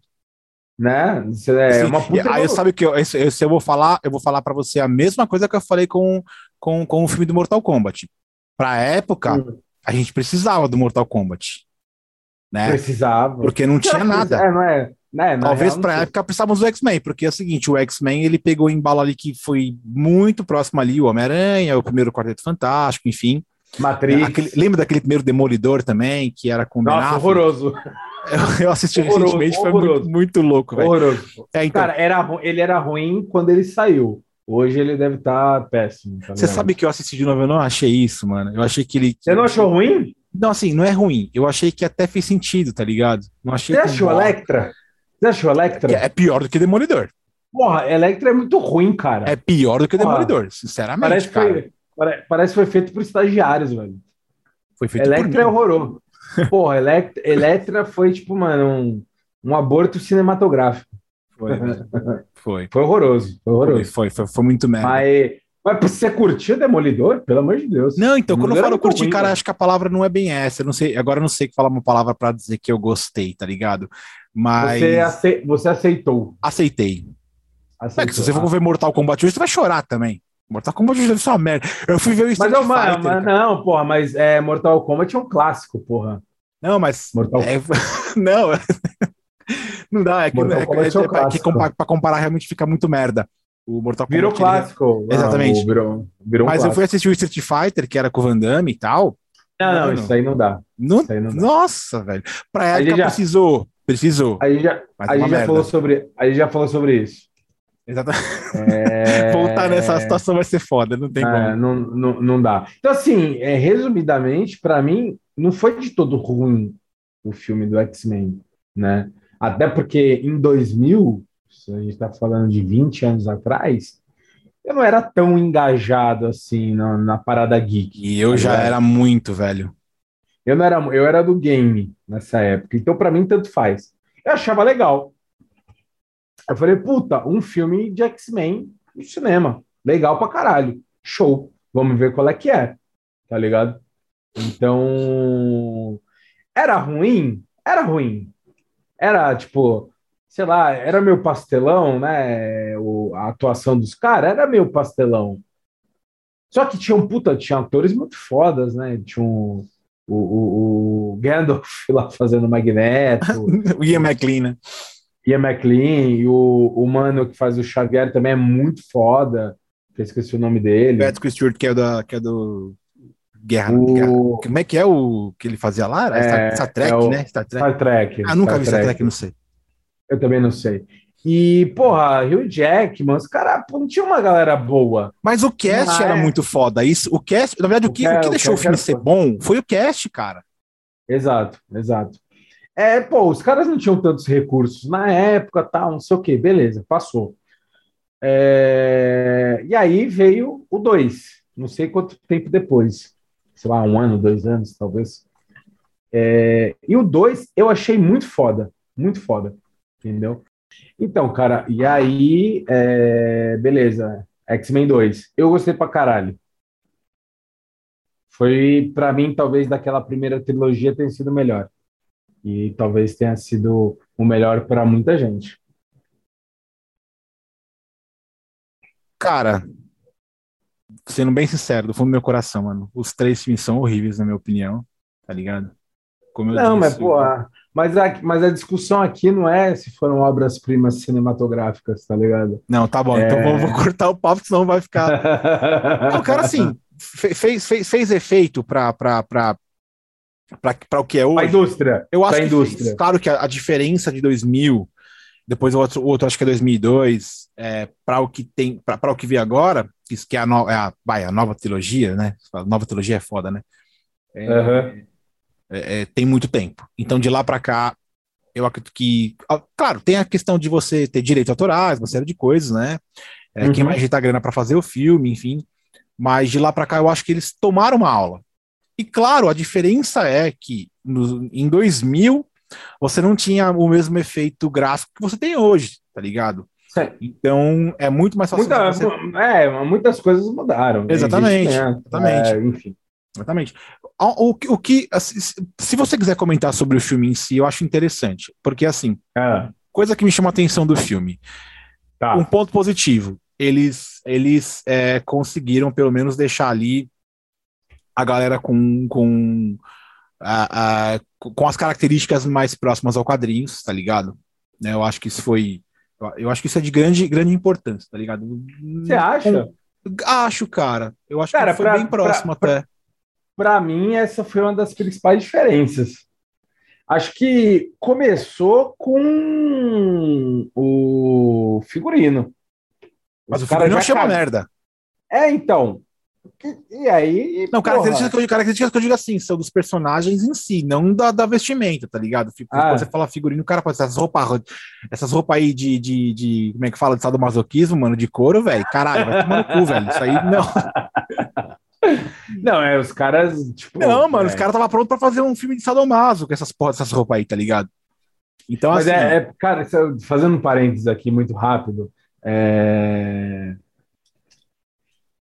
Né? Isso É Sim. uma puta Aí sabe o que eu, esse eu vou falar, eu vou falar para você a mesma coisa que eu falei com, com, com o filme do Mortal Kombat. Pra época, Hum, a gente precisava do Mortal Kombat, né? precisava. Porque não tinha nada. É, não é, né, Talvez real, pra época precisávamos do X-Men, porque é o seguinte, o X-Men ele pegou em embalo ali que foi muito próximo ali, o Homem-Aranha, o primeiro Quarteto Fantástico, enfim. Matrix. Aquele- lembra daquele primeiro Demolidor também, que era com o Ben Nossa, horroroso. Eu, assisti Horroroso, recentemente, foi muito, muito louco, velho. Horroroso. É, então, Cara, era, ele era ruim quando ele saiu. Hoje ele deve estar péssimo. tá você sabe que eu assisti de novo, eu não achei isso, mano. Eu achei que ele. Você não achou ruim? Não, assim, não é ruim. Eu achei que até fez sentido, tá ligado? Não achei Você que- achou Electra? Você achou Electra? que É pior do que Demolidor. Porra, Electra é muito ruim, cara. É pior do que Porra. Demolidor, sinceramente, Parece que cara. foi, pare- parece que foi feito por estagiários, velho. Foi feito por Electra é mim. horroroso. Porra, Electra, Electra foi tipo, mano, um, um aborto cinematográfico. Foi, velho. foi. Foi horroroso, foi horroroso. foi, foi, foi muito merda. Mas, Mas você curtiu Demolidor? Pelo amor de Deus. Não, então, quando eu falo é curtir, ruim, cara, velho. acho que a palavra não é bem essa. Eu não sei, agora eu não sei falar uma palavra pra dizer que eu gostei, tá ligado? Mas Você, ace- você aceitou. aceitei. É aceitou. que se você for ver Mortal Kombat hoje, você vai chorar também. Mortal Kombat deve ser uma merda. Eu fui ver o Mas, Street não, mas, Fighter. mas não, porra, mas é, Mortal Kombat é um clássico, porra. Não, mas. Mortal é- não. não dá, é que, Mortal é, Kombat é, é um é que compa- pra comparar realmente fica muito merda. O Mortal Kombat. Virou ele- clássico. Exatamente. Não, virou, virou um Mas eu fui assistir o Street Fighter, que era com o Van Damme e tal. Não, não, Mano. isso aí não dá. Não- Isso aí não dá. nossa, velho. Pra época já- precisou. Precisou. A gente já, Mas a uma gente já falou sobre, a gente já falou sobre isso. Exatamente. É... Voltar nessa situação vai ser foda, não tem É, como. não, não, não dá. Então, assim, é, resumidamente, pra mim, não foi de todo ruim o filme do X-Men, né? Até porque em 2000, se a gente está falando de 20 anos atrás, eu não era tão engajado assim na, na parada geek. E eu tá já era muito velho. Eu não era, eu era do game nessa época, então pra mim tanto faz. Eu achava legal. Eu falei, puta, um filme de X-Men no cinema. Legal pra caralho. Show. Vamos ver qual é que é. Tá ligado? Então, era ruim? Era ruim. Era tipo, sei lá, era meu pastelão, né? O, a atuação dos caras era meu pastelão. Só que tinha um puta, tinha atores muito fodas, né? Tinha um, o, o, o Gandalf lá fazendo Magneto, O Ian McLean, né? Ian McLean, e o, o mano que faz o Xavier também é muito foda, que eu esqueci o nome dele. Patrick Stewart, que é, da, que é do Guerra, O- Guerra. Como é que é o que ele fazia lá? Era Star, É, Star Trek, é o- né? Star Trek. Star Trek. Ah, nunca vi Star Trek, não sei. Eu também não sei. E, porra, Hugh Jackman, os caras, não tinha uma galera boa. Mas o cast Ah, era é. muito foda. Isso, o cast, na verdade, o, O que, ca- o que deixou o filme ser bom foi o cast, cara. Exato, exato. É, pô, os caras não tinham tantos recursos na época, tal, não sei o quê, beleza, passou. É, E aí veio o 2, não sei quanto tempo depois, sei lá, um ano, dois anos, talvez. É, E o 2 eu achei muito foda, muito foda, entendeu? Então, cara, e aí, é, beleza, X-Men 2, eu gostei pra caralho. Foi, pra mim, talvez daquela primeira trilogia tenha sido melhor. E talvez tenha sido o melhor para muita gente. Cara, sendo bem sincero, do fundo do meu coração, mano, os três filmes são horríveis, na minha opinião, tá ligado? Como eu Não, mas, disse, pô, a- mas a, mas a discussão aqui não é se foram obras-primas cinematográficas, tá ligado? Não, tá bom, É. então vou, vou cortar o papo, senão vai ficar. Não, cara, assim, fe- fez, fez, fez efeito pra, pra, pra, pra o que é A hoje. indústria. Eu acho indústria. fez. Claro que a, a diferença de 2000, depois o outro, o outro acho que é 2002, é, para o que tem, para o que vi agora, isso que é a, no, é a, vai, a nova trilogia, né? A nova trilogia é foda, né? É, Aham. é, tem muito tempo. Então de lá para cá, eu acredito que, claro, tem a questão de você ter direito autorais, uma série de coisas, né? É, Quem Uhum. vai ajeitar grana para fazer o filme, enfim. Mas de lá para cá eu acho que eles tomaram uma aula. E claro, a diferença é que no, em 2000 você não tinha o mesmo efeito gráfico que você tem hoje, tá ligado? Sim. Então é muito mais fácil Muita- você... é, muitas coisas mudaram. né? Exatamente, Investimento, exatamente. é, enfim. Exatamente. O, o, o que, assim, se você quiser comentar sobre o filme em si, eu acho interessante, porque assim, Ah, coisa que me chama a atenção do filme, tá. um ponto positivo, eles eles é, conseguiram pelo menos deixar ali a galera com com, a, a- com as características mais próximas ao quadrinhos, tá ligado? Né, eu acho que isso foi eu- acho que isso é de grande grande importância, tá ligado? Você acha? Acho, cara. Eu acho Cara, que foi pra- bem próximo pra- até. Para mim, essa foi uma das principais diferenças. Acho que começou com o figurino. Mas Os o caras figurino achei uma cag- merda. É, então. E, e aí. Não, porra, características que, eu, características que eu digo assim, são dos personagens em si, não da, da vestimenta, tá ligado? Fico- Ah. Quando você fala figurino, o cara pode essas roupas, essas roupas aí de, de, de- Como é que fala? De sadomasoquismo, mano, de couro, velho. Caralho, vai tomar no cu, velho. Isso aí não. Não, é, os caras. Tipo, Não, mano, é. os caras estavam prontos pra fazer um filme de sadomaso com essas, essas roupas aí, tá ligado? Então, Mas assim. é, é- cara, isso- fazendo um parênteses aqui muito rápido, é,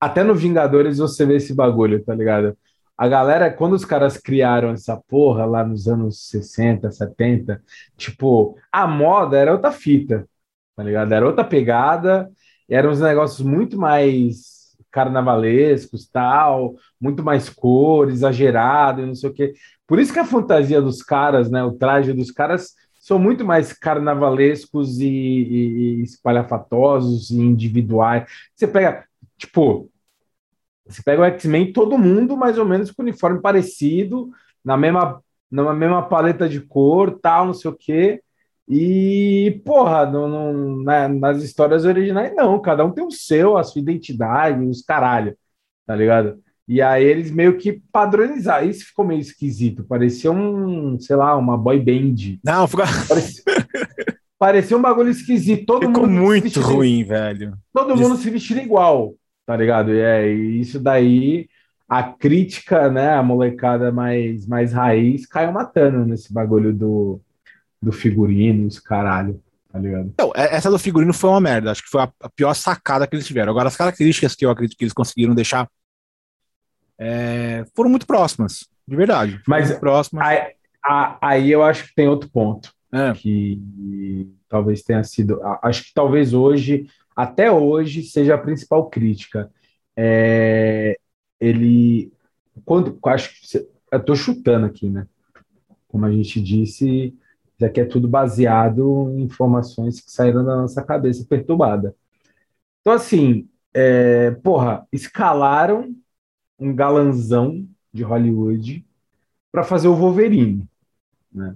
até no Vingadores você vê esse bagulho, tá ligado? A galera, quando os caras criaram essa porra lá nos anos 60, 70, tipo, a moda era outra fita, tá ligado? Era outra pegada, eram uns negócios muito mais carnavalescos, tal, muito mais cor, exagerado e não sei o quê. Por isso que a fantasia dos caras, né, o traje dos caras são muito mais carnavalescos e, e, e espalhafatosos e individuais. Você pega, tipo, você pega o X-Men, todo mundo mais ou menos com uniforme parecido, na mesma, na mesma paleta de cor, tal, não sei o quê. E, porra, não, não, na, nas histórias originais, não. Cada um tem o seu, a sua identidade, os caralho, tá ligado? E aí eles meio que padronizaram. Isso ficou meio esquisito. Parecia um, sei lá, uma boy band. Não, ficou... parecia, parecia um bagulho esquisito. Todo ficou mundo muito ruim, velho. Todo mundo se vestindo igual, tá ligado? E é isso daí. A crítica, né, a molecada mais, mais raiz caiu matando nesse bagulho do, do figurino, os caralho, tá ligado? Não, é, essa do figurino foi uma merda. Acho que foi a pior sacada que eles tiveram. Agora, as características que eu acredito que eles conseguiram deixar é, foram muito próximas, de verdade. Mas próximas. Aí, aí eu acho que tem outro ponto é. que talvez tenha sido. Acho que talvez hoje, até hoje, seja a principal crítica. É, ele. Quando, acho que. Eu estou chutando aqui, né? Como a gente disse, isso aqui é tudo baseado em informações que saíram da nossa cabeça perturbada. Então, assim, é, porra, escalaram um galanzão de Hollywood para fazer o Wolverine. Né?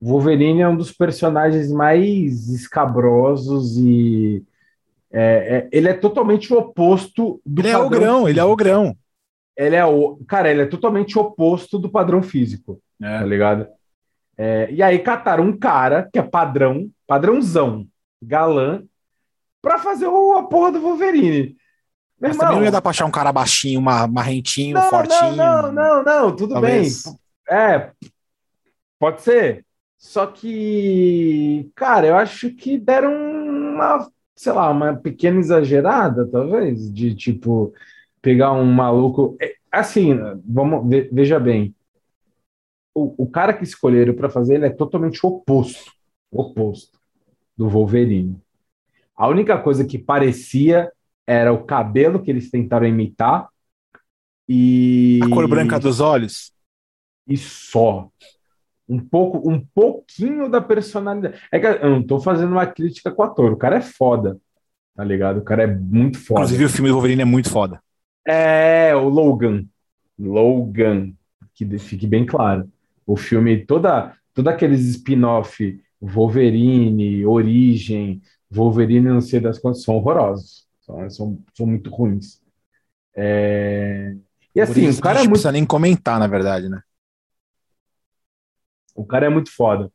O Wolverine é um dos personagens mais escabrosos e é, é, ele é totalmente o oposto do. Ele é o grão, ele é o grão. Ele é o cara, ele é totalmente oposto do padrão físico, é. tá ligado? É, e aí cataram um cara que é padrão, padrãozão, galã, para fazer o, a porra do Wolverine. Mas irmão, também não ia dar pra achar um cara baixinho, uma, marrentinho, não, fortinho. Não, não, não, não, tudo talvez. bem. É, pode ser. Só que, cara, eu acho que deram uma, sei lá, uma pequena exagerada, talvez, de tipo, pegar um maluco. É, assim, vamos, veja bem. O, o cara que escolheram para fazer ele é totalmente oposto, oposto do Wolverine. A única coisa que parecia era o cabelo que eles tentaram imitar e a cor branca dos olhos e só um pouco um pouquinho da personalidade é que eu não tô fazendo uma crítica com o ator o cara é foda tá ligado o cara é muito foda inclusive o filme do Wolverine é muito foda é o Logan Logan que fique bem claro o filme toda toda aqueles spin-off Wolverine Origem Wolverine não sei das quantas são horrorosos são, são, são muito ruins. É... E assim, o cara é muito. Não precisa nem comentar, na verdade, né? O cara é muito foda.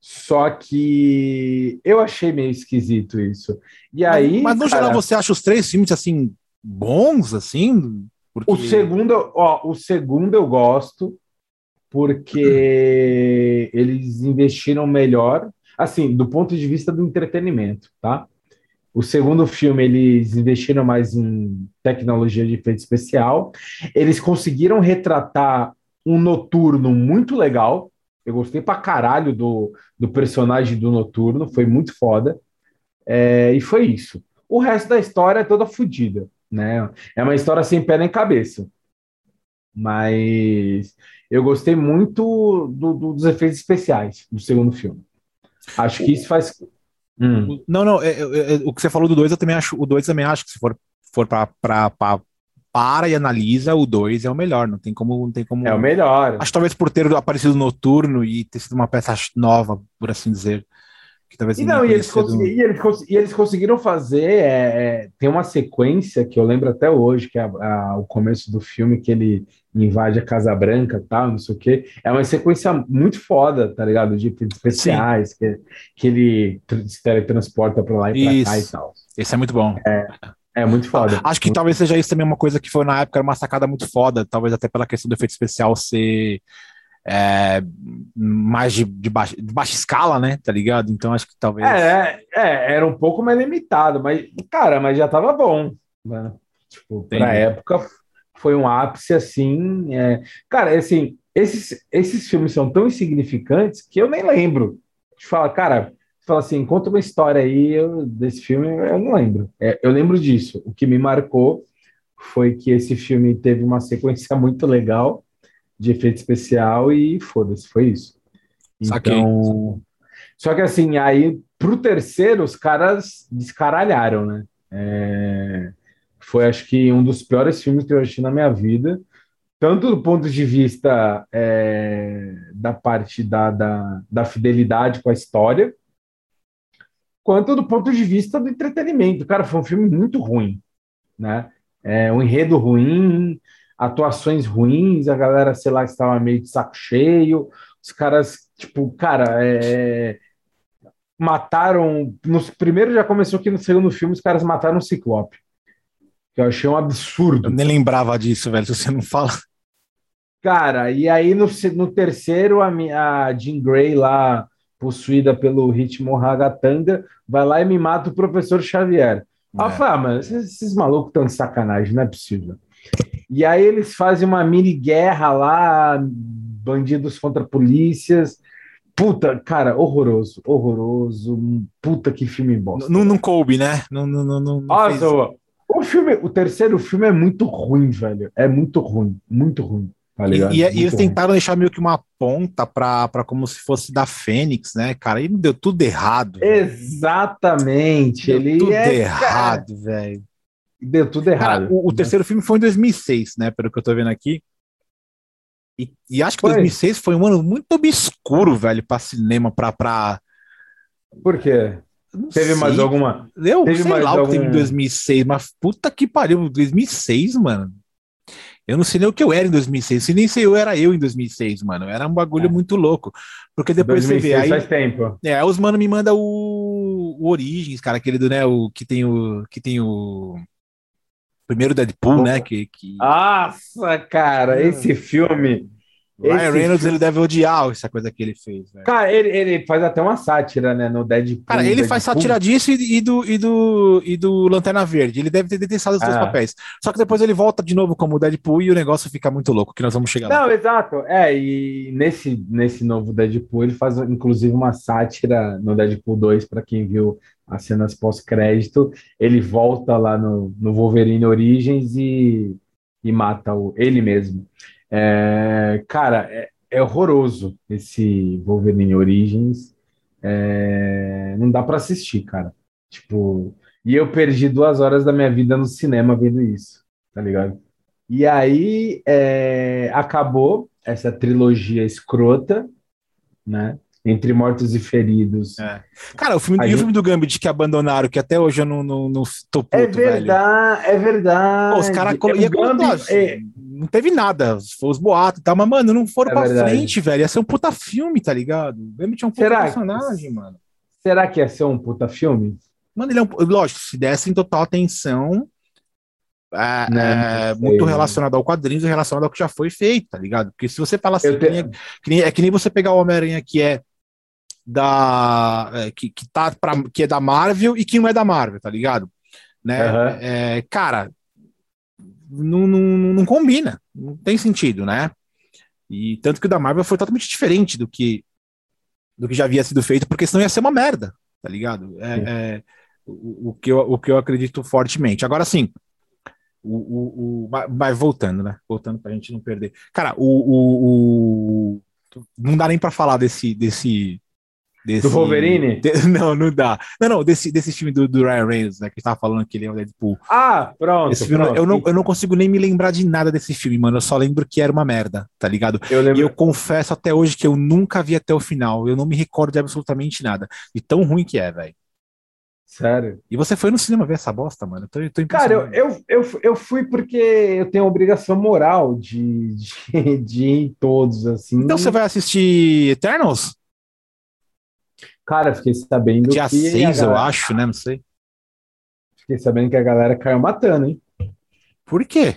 Só que eu achei meio esquisito isso. E aí. Mas, no cara... geral, você acha os três filmes assim bons, assim? Porque... O segundo, ó, o segundo eu gosto porque eles investiram melhor, assim, do ponto de vista do entretenimento, tá? O segundo filme, eles investiram mais em tecnologia de efeito especial. Eles conseguiram retratar um noturno muito legal. Eu gostei pra caralho do, do personagem do noturno, foi muito foda. É, e foi isso. O resto da história é toda fodida, né? É uma história sem pé nem cabeça. Mas eu gostei muito do, do, dos efeitos especiais do segundo filme. Acho que isso faz Hum. Não, não, é, é, é, o que você falou do 2, eu também acho, o 2 também acho que se for, for pra, pra, para e analisa, o 2 é o melhor, não tem como, não tem como. É o melhor. Acho que talvez por ter aparecido noturno e ter sido uma peça nova, por assim dizer. Que talvez e não, e eles, do... e, eles e eles, conseguiram fazer. É, é, tem uma sequência que eu lembro até hoje, que é a, a, o começo do filme, que ele invade a Casa Branca tal, não sei o quê. É uma sequência muito foda, tá ligado? De especiais, que, que ele se teletransporta pra lá e pra cá e tal. Esse é muito bom. É, é muito foda. Acho que muito... talvez seja isso também uma coisa que foi na época uma sacada muito foda, talvez até pela questão do efeito especial ser é, mais de, de, baixa, de, baixa, escala, né? Tá ligado? Então acho que talvez. É, é, era um pouco mais limitado, mas, cara, mas já tava bom. Né? Tipo, pra época foi um ápice assim. É... Cara, assim, esses, esses filmes são tão insignificantes que eu nem lembro. De falar, cara, fala assim, conta uma história aí eu, desse filme, eu não lembro. É, eu lembro disso. O que me marcou foi que esse filme teve uma sequência muito legal de efeito especial e foda-se, foi isso. Então, só que assim, aí pro terceiro os caras descaralharam, né? É, foi acho que um dos piores filmes que eu assisti na minha vida, tanto do ponto de vista é, da parte da, da, da fidelidade com a história, quanto do ponto de vista do entretenimento. Cara, foi um filme muito ruim, né? É, um enredo ruim, atuações ruins, a galera, sei lá, estava meio de saco cheio, os caras, tipo, cara, é, mataram. No primeiro já começou que no segundo filme os caras mataram o Ciclope. Que eu achei um absurdo. Eu nem lembrava disso, velho, se você não fala. Cara, e aí no, no terceiro, a, a Jean Grey lá possuída pelo ritmo ragatanga, vai lá e me mata o professor Xavier. É. eu falei, ah, mas esses malucos estão de sacanagem, não é possível. E aí eles fazem uma mini guerra lá, bandidos contra polícias. Puta, cara, horroroso, horroroso. Puta que filme bosta. Não, não coube, né? Não, não, não, não Nossa, fez... o filme, o terceiro filme é muito ruim, velho. É muito ruim, muito ruim. Tá e, e, e, eles tentaram deixar meio que uma ponta para como se fosse da Fênix, né, cara? E deu tudo errado. Exatamente. Deu ele tudo é, errado, velho. Deu tudo errado. Cara, o, o né? terceiro filme foi em 2006, né? Pelo que eu tô vendo aqui. E, e acho que foi. 2006 foi um ano muito obscuro, velho, para cinema, pra, pra. Por quê? Não teve sei. mais alguma. Eu teve sei mais lá algum... o que teve em 2006, mas puta que pariu, 2006, mano. Eu não sei nem o que eu era em 2006, se nem sei eu era eu em 2006, mano. Era um bagulho é. muito louco. Porque depois 2006 você vê aí. Faz tempo. É, os mano me manda o, o Origins, cara, aquele do, né, o que tem o que tem o primeiro Deadpool, né, que, que... Nossa, cara, esse filme Ryan Reynolds filme... ele deve odiar essa coisa que ele fez. Velho. Cara, ele, ele faz até uma sátira, né? No Deadpool. Cara, ele Deadpool. faz sátira disso e, e, do, e, do, e do Lanterna Verde. Ele deve ter detestado os dois ah. papéis. Só que depois ele volta de novo como Deadpool e o negócio fica muito louco, que nós vamos chegar Não, lá. exato. É, e nesse, nesse novo Deadpool ele faz inclusive uma sátira no Deadpool 2, para quem viu as cenas pós-crédito. Ele volta lá no, no Wolverine Origins e, e mata o, ele mesmo. É, cara, é, é, horroroso esse Wolverine Origins. É, não dá para assistir, cara. Tipo, e eu perdi duas horas da minha vida no cinema vendo isso, tá ligado? E aí é, acabou essa trilogia escrota, né? Entre Mortos e Feridos. É. Cara, o filme, gente... o filme do Gambit que abandonaram, que até hoje eu não, não, não tô puto, É verdade, velho. é verdade. Pô, os caras... É, Gambit, é, não teve nada. Foi os boatos e tal, mas, mano, não foram é pra verdade. frente, velho. Ia ser um puta filme, tá ligado? O Gambit é um puta Será personagem, que... mano. Será que ia ser um puta filme? Mano, ele é um. Lógico, se desse em total atenção. É, né, é muito relacionado ao quadrinhos e relacionado ao que já foi feito, tá ligado? Porque se você fala assim, que nem, que nem, é que nem você pegar o Homem-Aranha que é da. É, que, que, tá pra, que é da Marvel e que não é da Marvel, tá ligado? Né? Uhum. É, cara, não, não, não combina, não tem sentido, né? E tanto que o da Marvel foi totalmente diferente do que do que já havia sido feito, porque senão ia ser uma merda, tá ligado? É, é o, o, que eu, o que eu acredito fortemente. Agora sim, o, o, o, mas voltando, né? Voltando pra gente não perder. Cara, o, o, o não dá nem para falar desse, desse Desse, do Wolverine? De, não, não dá. Não, não, desse, desse filme do, do Ryan Reynolds, né? Que estava falando que ele é o Deadpool. Ah, pronto. Esse filme, pronto. Eu, não, eu não consigo nem me lembrar de nada desse filme, mano. Eu só lembro que era uma merda, tá ligado? Eu lembro... E eu confesso até hoje que eu nunca vi até o final. Eu não me recordo de absolutamente nada. E tão ruim que é, velho. Sério? E você foi no cinema ver essa bosta, mano? Eu tô, eu tô Cara, eu, eu, eu, eu, fui porque eu tenho a obrigação moral de, de, de ir em todos, assim. Então você vai assistir Eternals? Cara, fiquei sabendo Dia que. Dia 6, galera... eu acho, né? Não sei. Fiquei sabendo que a galera caiu matando, hein? Por quê?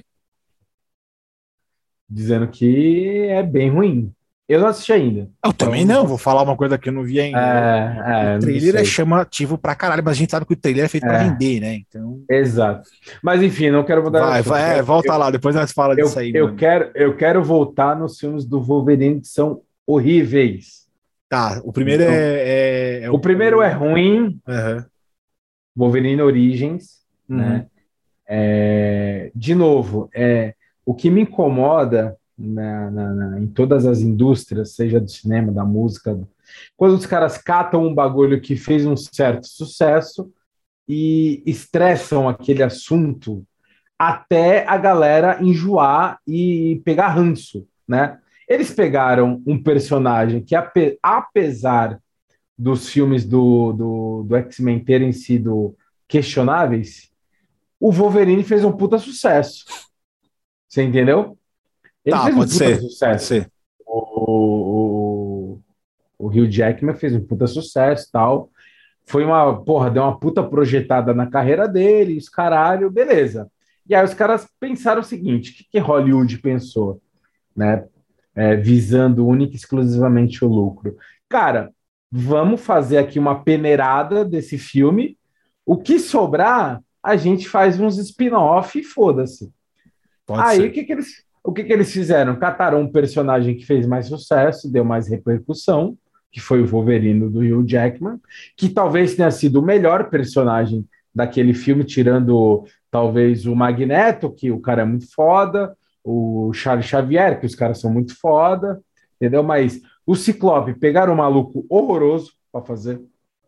Dizendo que é bem ruim. Eu não assisti ainda. Eu também Então, não, vou falar uma coisa que eu não vi ainda. É, é, o trailer é chamativo pra caralho, mas a gente sabe que o trailer é feito pra É. vender, né? Então. Exato. Mas enfim, não quero mudar. Vai, vai, é, Eu- volta lá, depois nós falamos Eu, disso aí. eu, mano. quero, eu quero voltar nos filmes do Wolverine que são horríveis. Tá, o primeiro Então, é, é- é o primeiro é ruim, Aham. Wolverine Origins, Uhum. né? É, de novo, é, o que me incomoda na- na- na- em todas as indústrias, seja do cinema, da música, quando os caras catam um bagulho que fez um certo sucesso e estressam aquele assunto até a galera enjoar e pegar ranço, né? Eles pegaram um personagem que, ape- apesar dos filmes do, do, do X-Men terem sido questionáveis, o Wolverine fez um puta sucesso. Você entendeu? Ele Tá, fez pode um puta ser, sucesso. ser. O, o, o Hugh Jackman fez um puta sucesso e tal. Foi uma, porra, deu uma puta projetada na carreira dele, os caralho, beleza. E aí os caras pensaram o seguinte: o que, que Hollywood pensou, né? É, visando única e exclusivamente o lucro. Cara, vamos fazer aqui uma peneirada desse filme. O que sobrar, a gente faz uns spin-off e foda-se. Aí ser. o que, que eles, o que, que eles fizeram? Cataram um personagem que fez mais sucesso, deu mais repercussão, que foi o Wolverine do Hugh Jackman, que talvez tenha sido o melhor personagem daquele filme, tirando talvez o Magneto, que o cara é muito foda, o Charles Xavier, que os caras são muito foda, entendeu? Mas o Ciclope pegaram um maluco horroroso para fazer,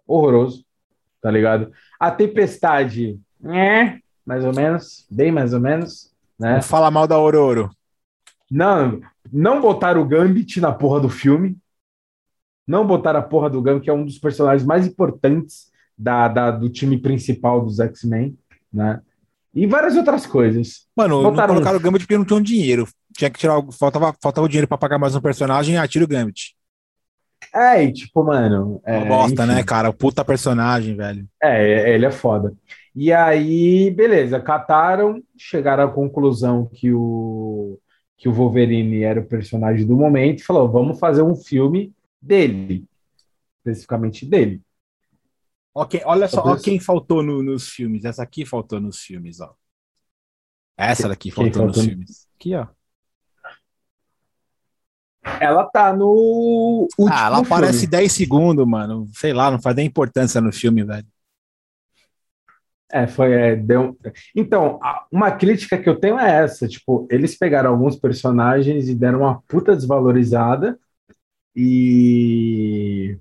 horroroso, tá ligado? A Tempestade, é, mais ou menos, bem mais ou menos, né? Não fala mal da Ororo. Não, não botaram o Gambit na porra do filme. Não botaram a porra do Gambit, que é um dos personagens mais importantes da, da- do time principal dos X-Men, né? E várias outras coisas. Mano, Botaram não um- colocaram o Gambit porque não tinham dinheiro. Tinha que tirar. Faltava, faltava o dinheiro pra pagar mais um personagem, ah, tira o Gambit. É, e tipo, mano. Uma É, bosta, enfim. né, cara? O puta personagem, velho. É, ele é foda. E aí, beleza, cataram, chegaram à conclusão que o, que o Wolverine era o personagem do momento e falou: vamos fazer um filme dele, especificamente dele. Ok, olha só, ó quem faltou no- nos filmes. Essa aqui faltou nos filmes, ó. Essa daqui Quem faltou nos faltou? filmes. Aqui, ó. Ela tá no último ah, ela aparece filme. 10 segundos, mano. Sei lá, não faz nem importância no filme, velho. É, foi. é, deu... Então, uma crítica que eu tenho é essa: tipo, eles pegaram alguns personagens e deram uma puta desvalorizada, e.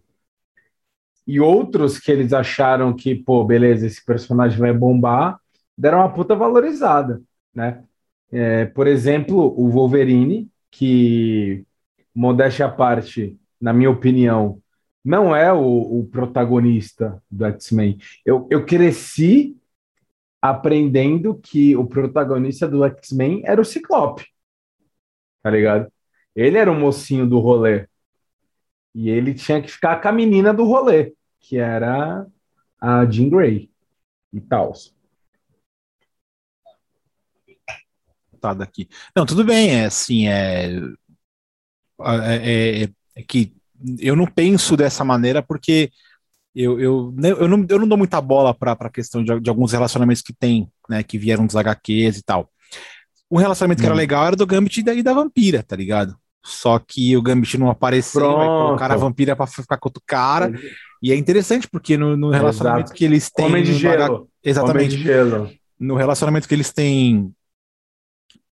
E outros que eles acharam que, pô, beleza, esse personagem vai bombar, deram uma puta valorizada, né? É, por exemplo, o Wolverine, que, modéstia à parte, na minha opinião, não é o, o protagonista do X-Men. Eu, eu cresci aprendendo que o protagonista do X-Men era o Ciclope. Tá ligado? Ele era o mocinho do rolê. E ele tinha que ficar com a menina do rolê, que era a Jean Grey e tal. Tá daqui. Não, tudo bem, é assim, é, é, é- é que eu não penso dessa maneira porque eu, eu, eu, não, eu não dou muita bola para a questão de, de alguns relacionamentos que tem, né, que vieram dos HQs e tal. Um relacionamento que era Hum. legal era do Gambit e da, e da Vampira, tá ligado? Só que o Gambit não apareceu, Pronto. colocaram a Vampira para ficar com outro cara. E é interessante porque no, no relacionamento Exato. que eles têm. Homem de H- gelo. Homem exatamente. de gelo. No relacionamento que eles têm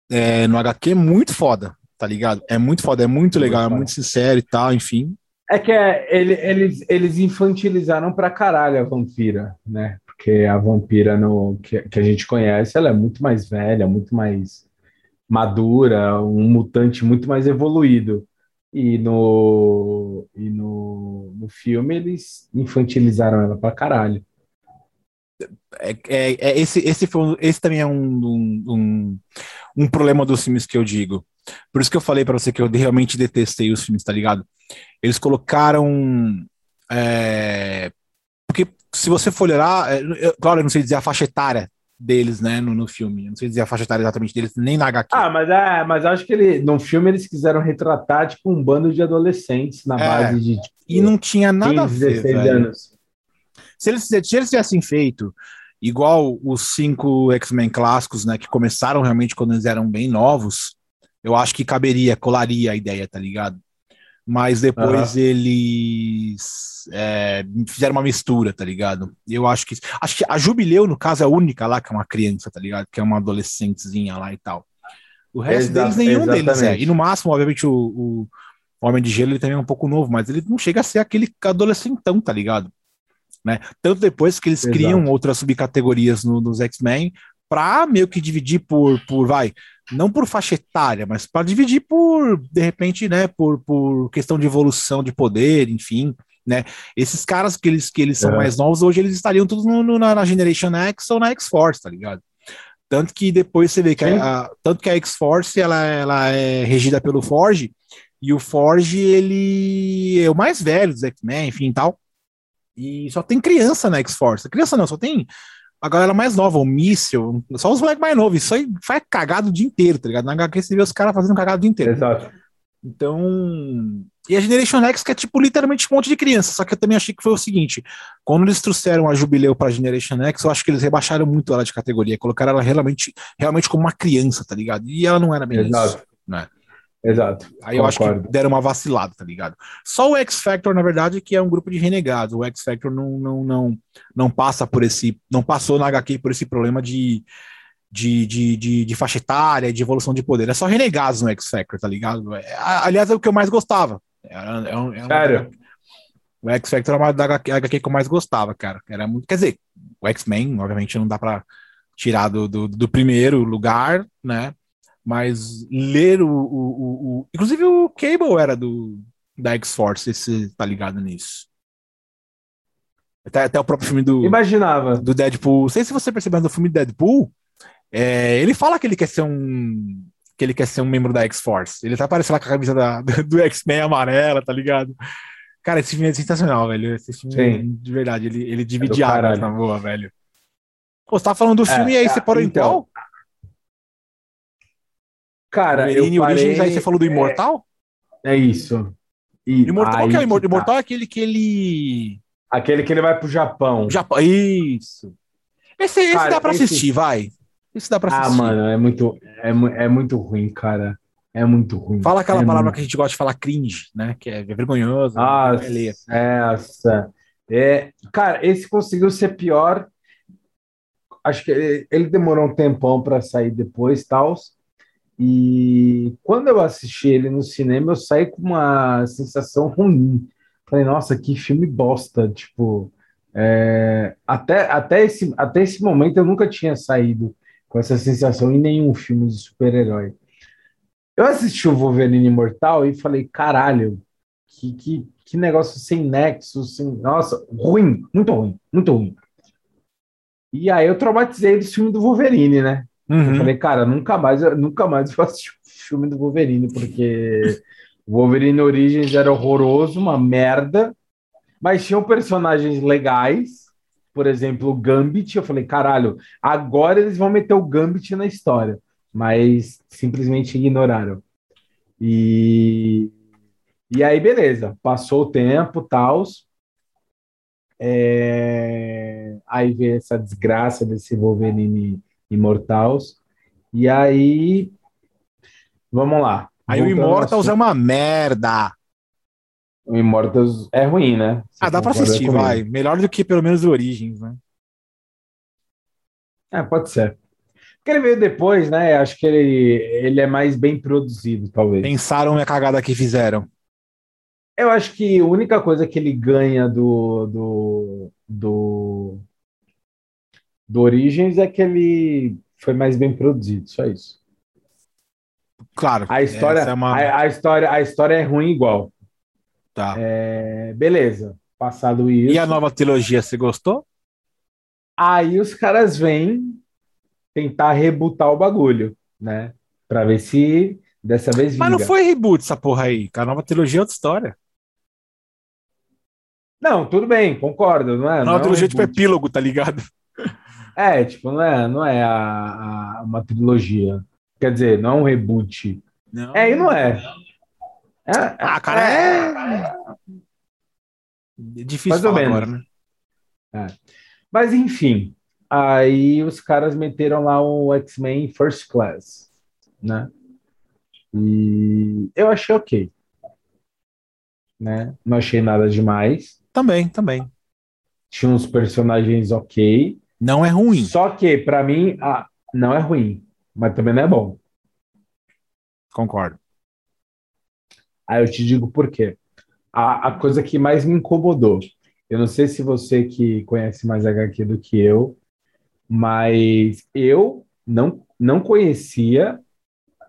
é, no HQ é muito foda, tá ligado? É muito foda, é muito legal, é muito sincero e tal, enfim. É que é, ele- eles, eles infantilizaram pra caralho a vampira, né? Porque a vampira no, que, que a gente conhece, ela é muito mais velha, muito mais madura, um mutante muito mais evoluído. E no, e no, no filme eles infantilizaram ela pra caralho. É, é- é- esse, esse, foi, esse também é um, um, um, um problema dos filmes que eu digo. Por isso que eu falei pra você que eu realmente detestei os filmes, tá ligado? Eles colocaram. é, porque se você for olhar, é, eu- claro, eu não sei dizer a faixa etária deles, né, no, no filme. Não sei dizer a faixa etária exatamente deles, nem na HQ. Ah, mas, é, mas acho que ele, no filme eles quiseram retratar, tipo, um bando de adolescentes na é, base de. Tipo, e não tinha nada 15, a ver. 16 velho. anos. Se eles, se eles tivessem feito igual os cinco X-Men clássicos, né, que começaram realmente quando eles eram bem novos, eu acho que caberia, colaria a ideia, tá ligado? Mas depois uhum. eles é, fizeram uma mistura, tá ligado? Eu acho que. Acho que a Jubileu, no caso, é a única lá que é uma criança, tá ligado? Que é uma adolescentezinha lá e tal. O resto Exa deles, nenhum exatamente. deles é. E no máximo, obviamente, o, o Homem de Gelo ele também é um pouco novo, mas ele não chega a ser aquele adolescentão, tá ligado? Né? Tanto depois que eles Exato. criam outras subcategorias no, nos X-Men para meio que dividir por, por vai, não por faixa etária, mas para dividir por, de repente, né, por, por questão de evolução de poder, enfim, né? Esses caras que eles, que eles são é. mais novos, hoje eles estariam todos no, no, na Generation X ou na X-Force, tá ligado? Tanto que depois você vê que a, a, tanto que a X-Force ela, ela é regida pelo Forge, e o Forge ele é o mais velho dos X-Men, enfim, tal. E só tem criança na X-Force. Criança não, só tem a galera mais nova, o Míssil, só os moleques mais novos. Isso aí faz cagado o dia inteiro, tá ligado? Na HQ você vê os caras fazendo cagado o dia inteiro. Exato. Então. E a Generation X, que é tipo literalmente um monte de criança. Só que eu também achei que foi o seguinte: quando eles trouxeram a Jubileu pra Generation X, eu acho que eles rebaixaram muito ela de categoria, colocaram ela realmente, realmente como uma criança, tá ligado? E ela não era bem Exato. isso, né? Exato. Aí concordo. eu acho que deram uma vacilada, tá ligado? Só o X Factor, na verdade, que é um grupo de renegados. O X Factor não, não, não, não passa por esse. Não passou na HQ por esse problema de, de, de, de, de faixa etária, de evolução de poder. É só renegados no X Factor, tá ligado? É, aliás, é o que eu mais gostava. Era, é, é Sério? o X Factor era uma da HQ, HQ que eu mais gostava, cara. Era muito. Quer dizer, o X-Men, obviamente, não dá pra tirar do, do, do primeiro lugar, né? Mas ler o, o, o, Inclusive o Cable era do da X-Force, se tá ligado nisso. Até, até o próprio filme do. Imaginava. Do Deadpool. Não sei se você percebeu no filme do Deadpool. É, ele fala que ele quer ser um. Que ele quer ser um membro da X-Force. Ele tá aparecendo lá com a camisa da, do X-Men amarela, tá ligado? Cara, esse filme é sensacional, velho. Esse filme, Sim. de verdade, ele, ele divide é águas na boa, velho. Pô, você tá falando do é, filme é, e aí você parou então, em qual? Cara, eu parei... Origins, aí você falou do é, Imortal? É, é isso. E Imortal, qual que é o Imortal? Tá. Imortal é aquele que ele... Aquele que ele vai pro Japão. Japão, isso. Esse, esse cara, dá pra esse... assistir, vai. Esse dá pra ah, assistir. Ah, mano, é muito, é, é muito ruim, cara. É muito ruim. Fala aquela é palavra muito... que a gente gosta de falar cringe, né? Que é vergonhoso. Nossa, essa. É, cara, esse conseguiu ser pior. Acho que ele, ele demorou um tempão para sair depois, tal. E quando eu assisti ele no cinema, eu saí com uma sensação ruim. Falei, nossa, que filme bosta. Tipo, é, até, até, esse, até esse momento eu nunca tinha saído com essa sensação em nenhum filme de super-herói. Eu assisti o Wolverine Imortal e falei, caralho, que, que, que negócio sem nexo, sem... nossa, ruim, muito ruim, muito ruim. E aí eu traumatizei do filme do Wolverine, né? Uhum. Eu falei, cara, nunca mais, nunca mais vou assistir o filme do Wolverine, porque o Wolverine Origins era horroroso, uma merda, mas tinham personagens legais, por exemplo, o Gambit. Eu falei, caralho, agora eles vão meter o Gambit na história, mas simplesmente ignoraram. E, e aí, beleza, passou o tempo, tal. É... Aí vê essa desgraça desse Wolverine Immortals. E aí, vamos lá. Aí o Immortals é uma merda. O Immortals é ruim, né? Você ah, dá pra assistir, comigo. vai. Melhor do que pelo menos o Origins, né? É, pode ser. Porque ele veio depois, né? Acho que ele, ele é mais bem produzido, talvez. Pensaram na cagada que fizeram. Eu acho que a única coisa que ele ganha do, do, do do Origins é que ele foi mais bem produzido, só isso. Claro. A história, é uma... a, a, história, a história é ruim igual. Tá. É, beleza. Passado isso. E a nova trilogia, você gostou? Aí os caras vêm tentar rebutar o bagulho, né? Pra ver se dessa vez vinga. Mas não foi reboot essa porra aí. A nova trilogia é outra história. Não, tudo bem, concordo, não é? Nova não trilogia é tipo epílogo, tá ligado? É, tipo, não é, não é a, a- uma trilogia. Quer dizer, não é um reboot. Não. É, e não é. É, Ah, cara, é. Difícil Mais ou menos. agora, né? Mas enfim, aí os caras meteram lá o X-Men First Class, né? E eu achei ok, né? Não achei nada demais. Também, também. Tinha uns personagens ok. Não é ruim. Só que, pra mim, ah, não é ruim, mas também não é bom. Concordo. Aí eu te digo por quê. A, a coisa que mais me incomodou, eu não sei se você que conhece mais HQ do que eu, mas eu não, não conhecia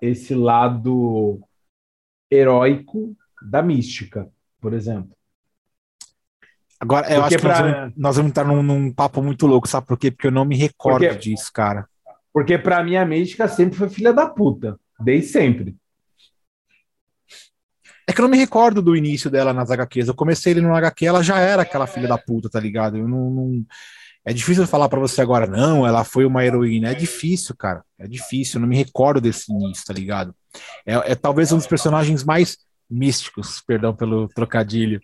esse lado heróico da mística, por exemplo. Agora, eu Porque acho que nós, pra- vamos, nós vamos entrar num, num papo muito louco, sabe por quê? Porque eu não me recordo Porque- disso, cara. Porque pra mim a mística sempre foi filha da puta, desde sempre. É que eu não me recordo do início dela nas HQs. Eu comecei ele no HQ, ela já era aquela filha da puta, tá ligado? Eu não. não- É difícil falar pra você agora, não, ela foi uma heroína. É difícil, cara. É difícil. Eu não me recordo desse início, tá ligado? É, é talvez um dos personagens mais místicos, perdão pelo trocadilho,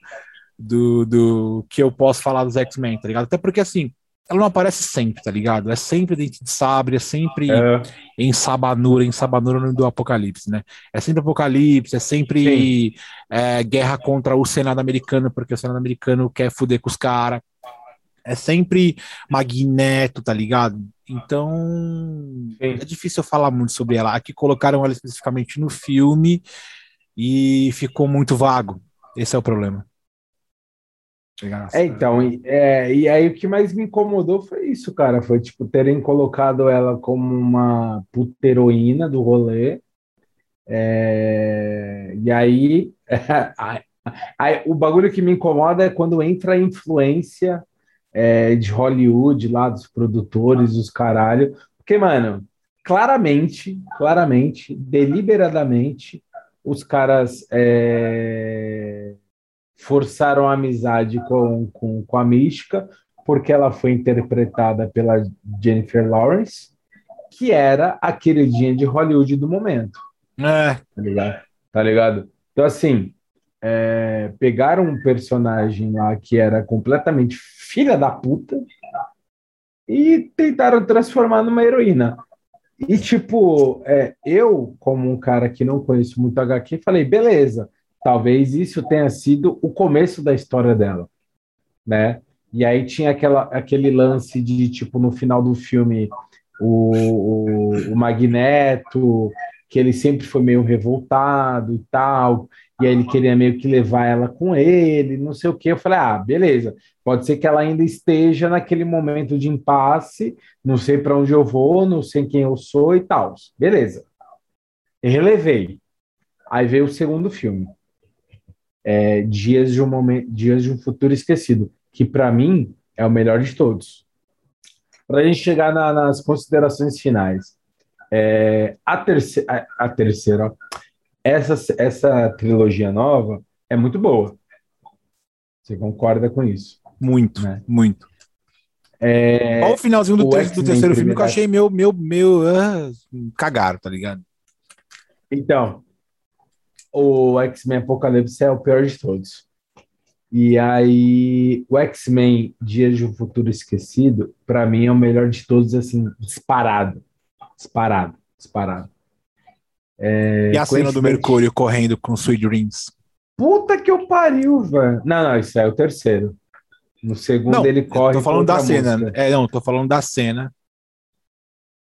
do, do que eu posso falar dos X-Men, tá ligado? Até porque assim. Ela não aparece sempre, tá ligado? É sempre dente de sabre, é sempre É, em Sabanura, em Sabanura do Apocalipse, né? É sempre Apocalipse, é sempre é, guerra contra o Senado americano, porque o Senado americano quer fuder com os caras. É sempre Magneto, tá ligado? Então, Sim. é difícil eu falar muito sobre ela. Aqui colocaram ela especificamente no filme e ficou muito vago. Esse é o problema. É, então, e, é, e aí o que mais me incomodou foi isso, cara. Foi, tipo, terem colocado ela como uma puta heroína do rolê. É, e aí, aí- aí, o bagulho que me incomoda é quando entra a influência é, de Hollywood, lá dos produtores, dos caralho. Porque, mano, claramente, claramente, deliberadamente, os caras é, forçaram a amizade com, com, com a Mística, porque ela foi interpretada pela Jennifer Lawrence, que era a queridinha de Hollywood do momento, É, tá ligado? Tá ligado? Então, assim, é, pegaram um personagem lá que era completamente filha da puta e tentaram transformar numa heroína. E, tipo, é, eu, como um cara que não conheço muito HQ, falei, beleza, talvez isso tenha sido o começo da história dela, né? E aí tinha aquela, aquele lance de, tipo, no final do filme, o, o, o Magneto, que ele sempre foi meio revoltado e tal, e aí ele queria meio que levar ela com ele, não sei o quê. Eu falei, ah, beleza, pode ser que ela ainda esteja naquele momento de impasse, não sei para onde eu vou, não sei quem eu sou e tal. Beleza. Relevei. Aí veio o segundo filme. É, Dias de um momento, Dias de um futuro esquecido, que para mim é o melhor de todos. Para a gente chegar na- nas considerações finais, é, a, terce, a, a terceira, essa, essa trilogia nova é muito boa. Você concorda com isso? muito, Né? muito. É, Qual o finalzinho do, o ter- do terceiro filme que eu achei meu, meu, meu, ah, cagaram, tá ligado? Então, o X-Men Apocalipse é o pior de todos. E aí, o X-Men Dias de um Futuro Esquecido, para mim, é o melhor de todos, assim, disparado. Disparado, disparado. e a cena do Mercúrio correndo com Sweet Dreams. Puta que eu pariu, velho. Não, não, isso é o terceiro. No segundo Não, ele corre. tô falando da cena. música. É, não, tô falando da cena.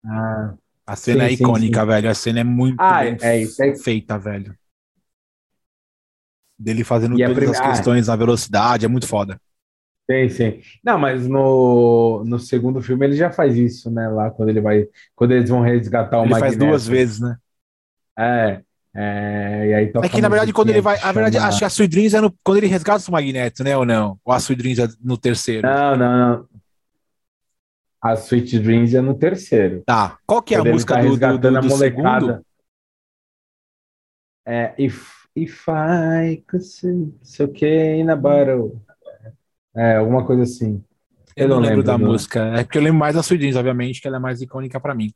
Ah, A cena Sim, é sim, icônica, sim. velho. A cena é muito Ah, é é- feita, velho. Dele fazendo E a todas prime- as ah. questões na velocidade, é muito foda. Sim, sim. Não, mas no, no segundo filme ele já faz isso, né? Lá quando ele vai. Quando eles vão resgatar o Ele faz Magneto. duas vezes, né? É. é, e aí toca É que, na a verdade, quando ele vai. A que verdade, acho que a Sweet Dreams é no, quando ele resgata o Magneto, né? Ou não? Ou a Sweet Dreams é no terceiro? Não, não, não. A Sweet Dreams é no terceiro. Tá. Qual que é a Quando ele música tá do, do, resgatando do, a do molecada. segundo? É, if, if I could see, sei o que, in a bottle. É, alguma coisa assim. Eu, eu não, não lembro, da música. É porque eu lembro mais da Sweet Dreams, obviamente, que ela é mais icônica para mim.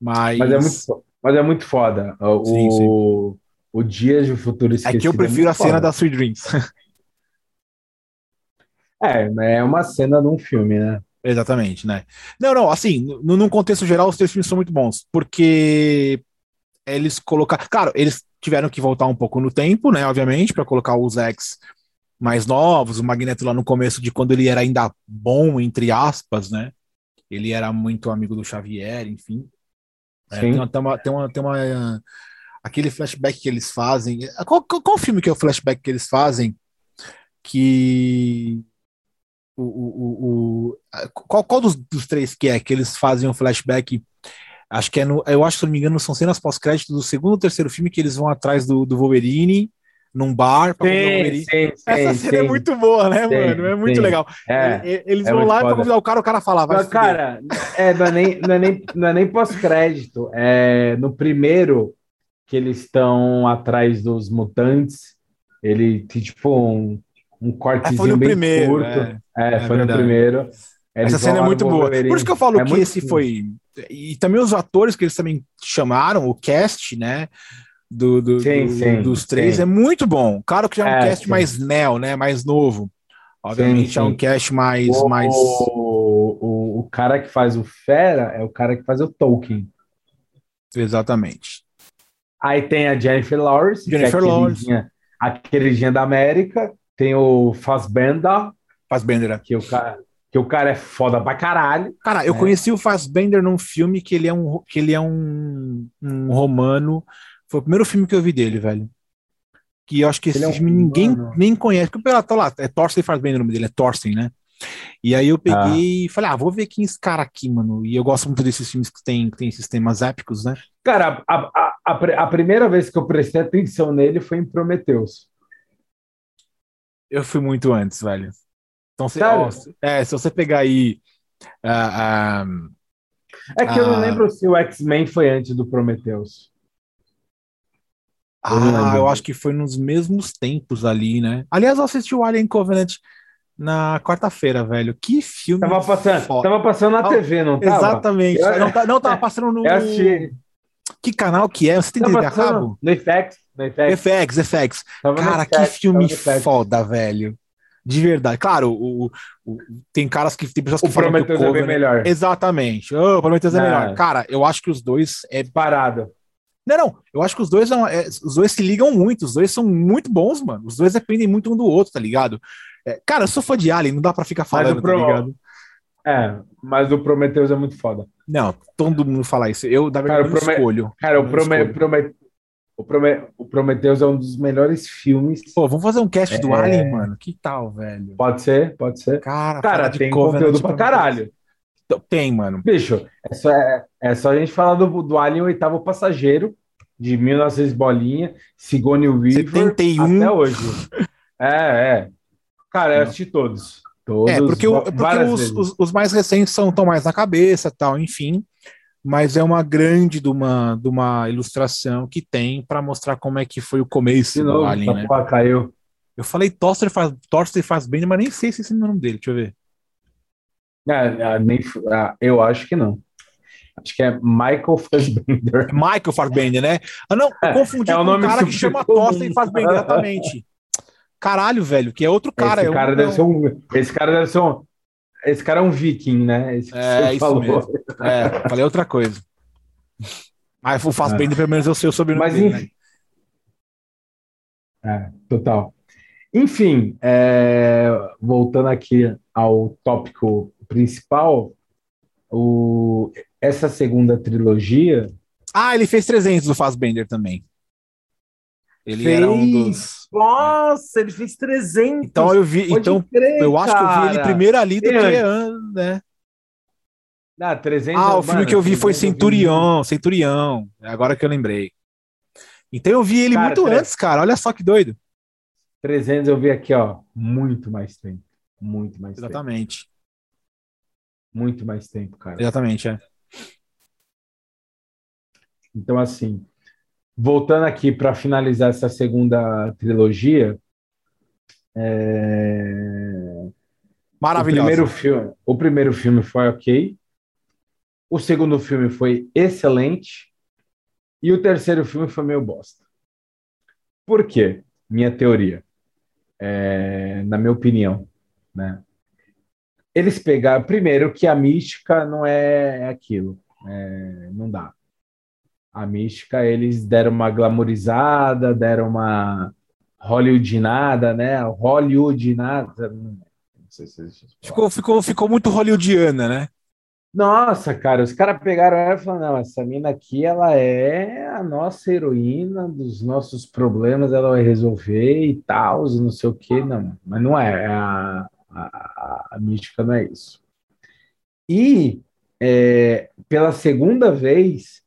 Mas... Mas, é muito, mas é muito foda. O, sim, sim. o Dias do Futuro Esquecido. É que eu prefiro é a foda. cena da Sweet Dreams. é, é uma cena de um filme, né? Exatamente, né? Não, não, assim, no, num contexto geral, os três filmes são muito bons, porque eles colocaram. Claro, eles tiveram que voltar um pouco no tempo, né? Obviamente, para colocar os X mais novos, o Magneto lá no começo de quando ele era ainda bom, entre aspas, né? Ele era muito amigo do Xavier, enfim. É, tem, uma, tem, uma, tem, uma, tem uma. Aquele flashback que eles fazem. Qual, qual, qual filme que é o flashback que eles fazem? Que o, o, o, qual, qual dos, dos, três que é que eles fazem um flashback? Acho que é no. Eu acho, se não me engano, são cenas pós-créditos do segundo ou terceiro filme que eles vão atrás do, do Wolverine num bar pra sim, Wolverine. Sim, Essa sim, cena é muito boa, né, mano? É muito legal. É, eles é vão lá para convidar o cara, o cara fala, vai. cara, é, não, é nem, não, é nem, não é nem pós-crédito. É no primeiro que eles estão atrás dos mutantes. Ele, tipo, um, um cortezinho é, foi no bem primeiro, curto. É, é, é foi no primeiro. Essa cena é muito boa. Por isso que eu falo é que esse foi. E também os atores que eles também chamaram, o cast, né? Do, do, sim, do sim, dos três sim. é muito bom. Claro que já é um é, cast mais neo, né? Mais novo. Obviamente é um cast mais. O, mais... O, o, o cara que faz o Fera é o cara que faz o Tolkien. Exatamente. Aí tem a Jennifer Lawrence, Jennifer que é Lawrence. a queridinha da América. Tem o Fassbender. Fassbender. É. Que o cara, que o cara é foda pra caralho. Cara, eu né? conheci o Fassbender num filme que ele é um, que ele é um, um romano. Foi o primeiro filme que eu vi dele, velho. Que eu acho que esse ele filme é um ninguém romano. nem conhece. Porque o tá lá, é Thorsten Fassbender o nome dele, é Thorsten, né? E aí eu peguei ah. e falei, ah, vou ver quem é esse cara aqui, mano. E eu gosto muito desses filmes que tem, que tem esses temas épicos, né? Cara, a, a, a, a primeira vez que eu prestei atenção nele foi em Prometheus. Eu fui muito antes, velho. Então, se, ó, é, se você pegar aí. Uh, uh, é que eu não lembro se o X-Men foi antes do Prometheus. Ah, eu acho que foi nos mesmos tempos ali, né? Aliás, eu assisti o Alien Covenant na quarta-feira, velho. Que filme. Tava passando, tava passando na TV, não tava? Exatamente. Eu, não, tá, não tava passando no. Que canal que é? Você tem TV a cabo? No FX. No FX, FX. FX. Cara, que filme foda, velho. De verdade. Claro, o, o, tem caras que tem pessoas que o falam Prometheus que o Covenant... é bem melhor. Exatamente. Oh, o Prometheus é melhor. Cara, eu acho que os dois é parado. Não, não. Eu acho que os dois são, é, os dois se ligam muito. Os dois são muito bons, mano. Os dois dependem muito um do outro, tá ligado? É, cara, eu sou fã de Alien, não dá pra ficar falando, Pro... tá ligado? É, mas o Prometheus é muito foda. Não, todo mundo fala isso. Eu, da verdade, cara, Prome... escolho. Cara, o, Prome... Prome... o, Prome... o Prometheus é um dos melhores filmes. Pô, vamos fazer um cast é... do Alien, mano? Que tal, velho? Pode ser, pode ser. Cara, cara tem conteúdo pra caralho. Tem, mano. Bicho, é só, é, é só a gente falar do, do Alien Oitavo Passageiro, de 1900 bolinha, Sigourney Weaver, 71. até hoje. É, é. Cara, eu assisti todos. Todos, é, porque, o, porque os, os, os, mais recentes são tão mais na cabeça, tal, enfim. Mas é uma grande de uma, de uma ilustração que tem para mostrar como é que foi o começo de novo, do Alien, né? caiu. Eu falei Torster faz, Torster faz bem, mas nem sei se esse é o nome dele. Deixa eu ver. É, é, nem, é, eu acho que não. Acho que é Michael Fassbender. Michael Fassbender, né? Ah, não, eu confundi é, com um cara que chama Torsten Fassbender, exatamente. Caralho, velho, que é outro cara. Esse é cara, um, deve ser um, esse cara deve ser um. Esse cara é um viking, né? Esse é, isso falou. mesmo. É, falei outra coisa. Mas o Fassbender, é. pelo menos, eu sei o sobrenome Mas, dele, enfim... né? É, total. Enfim, é, voltando aqui ao tópico principal, o, essa segunda trilogia. Ah, ele fez 300 do Fassbender também. Ele fez... era um dos. Nossa, ele fez 300. Então eu vi. então crer, eu acho que eu vi ele primeiro ali do que né? Ah, 300, ah, o filme que eu vi foi Centurião, Centurião. É agora que eu lembrei. Então eu vi ele cara, muito 300. antes, cara. Olha só que doido. 300 eu vi aqui, ó, muito mais tempo. Muito mais Exatamente. Tempo. Muito mais tempo, cara. Exatamente, é. Então, assim, voltando aqui para finalizar essa segunda trilogia, é... Maravilhosa. O primeiro filme, o primeiro filme foi ok. O segundo filme foi excelente. E o terceiro filme foi meio bosta. Por quê? Minha teoria. É, na minha opinião, né? Eles pegaram primeiro que a mística não é aquilo, é, não dá. A mística eles deram uma glamourizada, deram uma hollywoodinada, né? Hollywoodinada. Não sei se ficou, ficou, ficou muito hollywoodiana, né? Nossa, cara, os caras pegaram ela e falaram: não, essa mina aqui, ela é a nossa heroína dos nossos problemas, ela vai resolver e tal, não sei o que, não, mas não é, a, a, a mística não é isso. E é, pela segunda vez,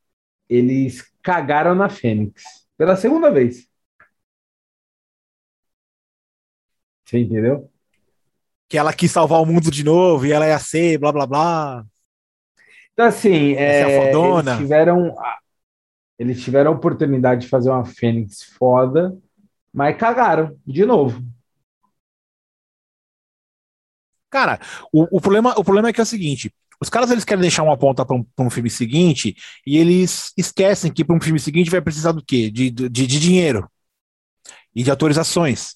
eles cagaram na Fênix. Pela segunda vez. Você entendeu? Que ela quis salvar o mundo de novo e ela ia ser, blá blá blá. Então, assim, é, eles tiveram. Eles tiveram a oportunidade de fazer uma Fênix foda, mas cagaram de novo. Cara, o, o, problema, o problema é que é o seguinte: os caras eles querem deixar uma ponta para um, um, filme seguinte e eles esquecem que para um filme seguinte vai precisar do quê? De, de, de dinheiro e de autorizações.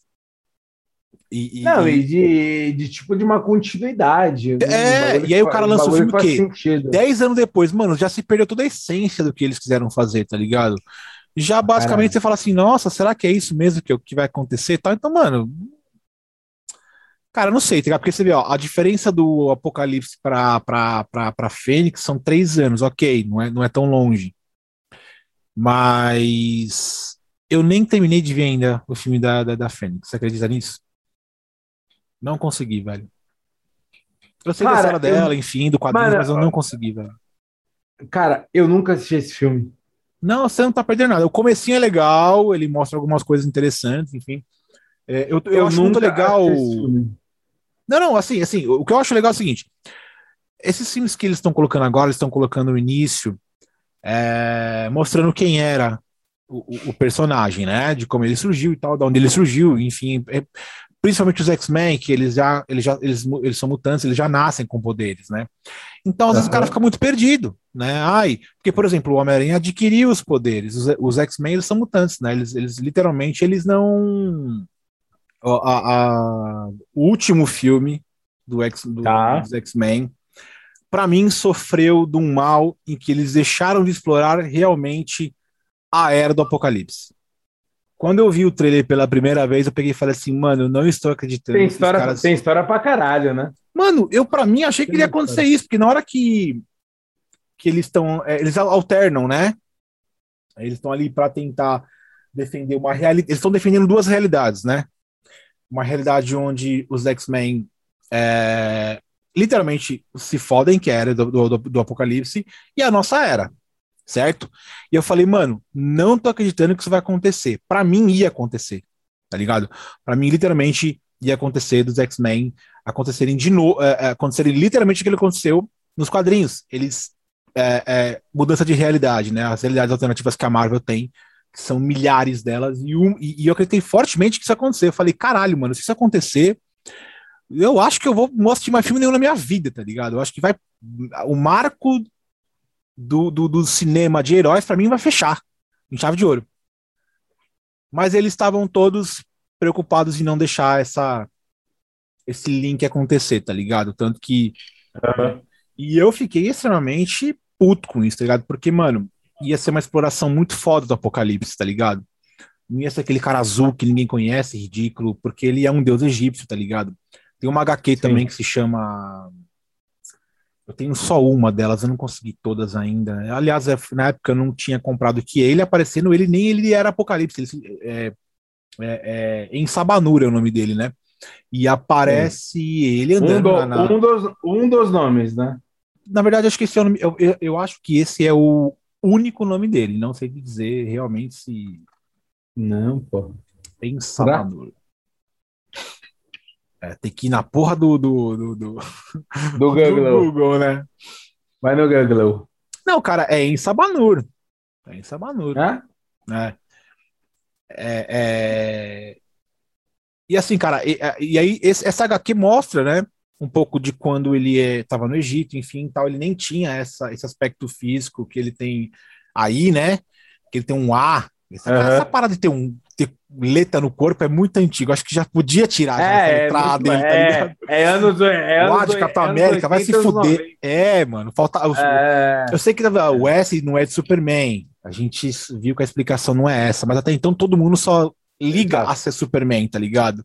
E, e, não, e de, de tipo de uma continuidade. É, e aí o cara lança o filme o quê? Sentido. Dez anos depois, mano, já se perdeu toda a essência do que eles quiseram fazer, tá ligado? Já basicamente Caramba. você fala assim, nossa, será que é isso mesmo que, que vai acontecer? Então, mano. Cara, não sei, tá Porque você vê, ó, a diferença do Apocalipse pra, pra, pra, pra Fênix são três anos, ok, não é, não é tão longe. Mas eu nem terminei de ver ainda o filme da, da, da Fênix. Você acredita nisso? Não consegui, velho. Eu sei cara, da história dela, eu... enfim, do quadrinho, mas eu não consegui, velho. Cara, eu nunca assisti esse filme. Não, você não tá perdendo nada. O comecinho é legal, ele mostra algumas coisas interessantes, enfim. É, eu, eu, eu acho muito legal. Não, não, assim, assim, o que eu acho legal é o seguinte: esses filmes que eles estão colocando agora, eles estão colocando no início, é, mostrando quem era o, o, personagem, né? De como ele surgiu e tal, de onde ele surgiu, enfim, é, principalmente os X-Men, que eles já, eles já eles, eles são mutantes, eles já nascem com poderes, né? Então, às vezes, o cara fica muito perdido, né? Ai, porque, por exemplo, o Homem-Aranha adquiriu os poderes, os, os X-Men, eles são mutantes, né? Eles, eles literalmente, eles não... A, a, o último filme do X, do, tá. dos X-Men, para mim, sofreu de um mal em que eles deixaram de explorar realmente a era do apocalipse. Quando eu vi o trailer pela primeira vez, eu peguei e falei assim, mano, eu não estou acreditando. Tem história, caras... tem história pra caralho, né? Mano, eu para mim achei que iria acontecer isso, porque na hora que, que eles estão. É, eles alternam, né? Eles estão ali para tentar defender uma realidade. Eles estão defendendo duas realidades, né? Uma realidade onde os X-Men é, literalmente se fodem, que é a era do, do, do Apocalipse, e a nossa era certo? E eu falei, mano, não tô acreditando que isso vai acontecer. Para mim ia acontecer, tá ligado? Para mim literalmente ia acontecer dos X-Men acontecerem de novo, é, é, acontecerem literalmente o que aconteceu nos quadrinhos. Eles é, é, mudança de realidade, né? As realidades alternativas que a Marvel tem, que são milhares delas, e, um, e, e eu acreditei fortemente que isso ia acontecer. Eu falei, caralho, mano, se isso acontecer, eu acho que eu vou não assistir mais filme nenhum na minha vida, tá ligado? Eu acho que vai. O marco do, do, do cinema de heróis, para mim, vai fechar em chave de ouro. Mas eles estavam todos preocupados em não deixar essa esse link acontecer, tá ligado? Tanto que. Uhum. E eu fiquei extremamente puto com isso, tá ligado? Porque, mano, ia ser uma exploração muito foda do Apocalipse, tá ligado? Não ia ser aquele cara azul que ninguém conhece, ridículo, porque ele é um deus egípcio, tá ligado? Tem uma HQ Sim. também que se chama eu tenho só uma delas, eu não consegui todas ainda. Aliás, é, na época eu não tinha comprado que ele aparecendo, ele nem ele era Apocalipse, ele, é, é, é, em Sabanura é o nome dele, né? E aparece Sim. ele andando um, do, na... um, dos, um dos nomes, né? Na verdade, acho que esse é o nome. Eu, eu, eu acho que esse é o único nome dele. Não sei dizer realmente se. Não, pô. Em Sabanura. É, tem que ir na porra do. Do, do, do, do Google. Google, né? Vai no Google. Não, cara, é em Sabanur. É em Sabanur. É? É. é, é... E assim, cara, e, e aí esse, essa HQ mostra, né? Um pouco de quando ele estava no Egito, enfim, tal, ele nem tinha essa, esse aspecto físico que ele tem aí, né? Que ele tem um ar. Essa, uhum. essa parada de ter um ter letra no corpo é muito antigo. Acho que já podia tirar é, é, dele, tá é, é, anos, é anos, o ar de Capitão América vai se fuder. É, mano, falta. É. Eu sei que o S não é de Superman. A gente viu que a explicação não é essa, mas até então todo mundo só liga a ser Superman, tá ligado?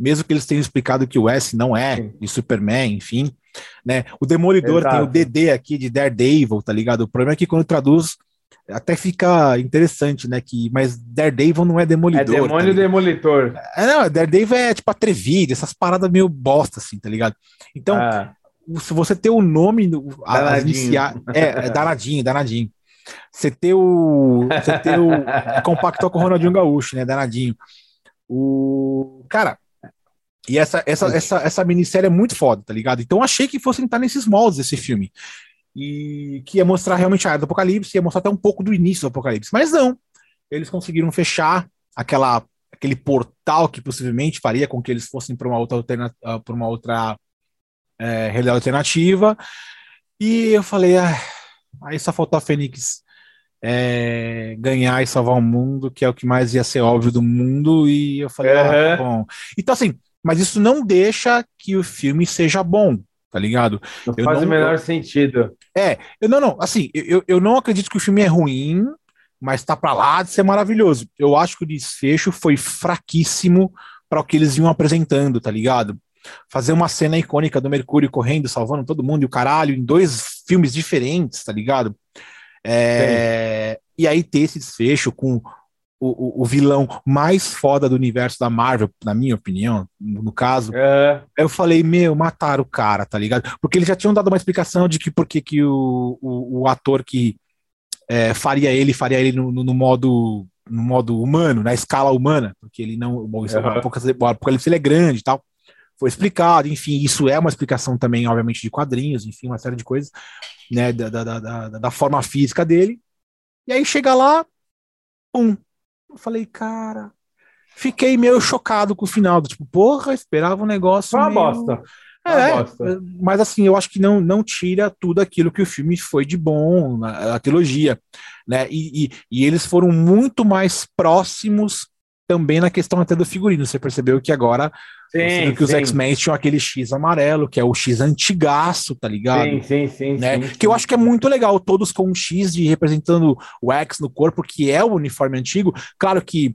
Mesmo que eles tenham explicado que o S não é de Superman, enfim. Né? O Demolidor Exato. tem o DD aqui de Daredevil, tá ligado? O problema é que quando traduz até fica interessante, né? Que, mas Daredevil não é demolidor. É demônio tá demolitor. É, não, Daredevil é tipo atrevido, essas paradas meio bosta, assim, tá ligado? Então, ah. se você ter o nome, a, iniciar, é, é danadinho, danadinho. Você ter o. Você ter o. compactou com o Ronaldinho Gaúcho, né? Danadinho. O. Cara. E essa, essa, essa, essa minissérie é muito foda, tá ligado? Então achei que fossem estar nesses moldes esse filme e que ia mostrar realmente a era do Apocalipse, ia mostrar até um pouco do início do Apocalipse. Mas não, eles conseguiram fechar aquela, aquele portal que possivelmente faria com que eles fossem para uma outra, alterna, ah, uma outra é, realidade alternativa. E eu falei, ah, aí só faltou a Fênix é, ganhar e salvar o mundo, que é o que mais ia ser óbvio do mundo. E eu falei, uhum. ah, tá bom. Então, assim, mas isso não deixa que o filme seja bom tá ligado? Não eu faz não, o menor eu, sentido. É, eu não, não, assim, eu, eu não acredito que o filme é ruim, mas tá pra lá de ser maravilhoso. Eu acho que o desfecho foi fraquíssimo para o que eles iam apresentando, tá ligado? Fazer uma cena icônica do Mercúrio correndo, salvando todo mundo e o caralho, em dois filmes diferentes, tá ligado? É, e aí ter esse desfecho com o, o, vilão mais foda do universo da Marvel, na minha opinião, no caso, é. eu falei, meu, mataram o cara, tá ligado? Porque eles já tinham dado uma explicação de que porque que o, o, o ator que é, faria ele, faria ele no, no, no, modo no modo humano, na escala humana, porque ele não, bom, isso, uhum. o Apocalipse ele é grande e tal, foi explicado, enfim, isso é uma explicação também, obviamente, de quadrinhos, enfim, uma série de coisas, né, da, da, da, da forma física dele, e aí chega lá, pum, eu falei, cara. Fiquei meio chocado com o final. Tipo, porra, esperava um negócio. Foi uma meio... bosta. É, bosta. mas assim, eu acho que não, não tira tudo aquilo que o filme foi de bom, na, a trilogia, né? E, e, e, eles foram muito mais próximos também na questão até do figurino. Você percebeu que agora sim, que os X-Men tinham aquele X amarelo, que é o X antigaço, tá ligado? Sim, sim, sim, né? sim, Que eu acho que é muito legal, todos com um X de representando o X no corpo, que é o uniforme antigo. Claro que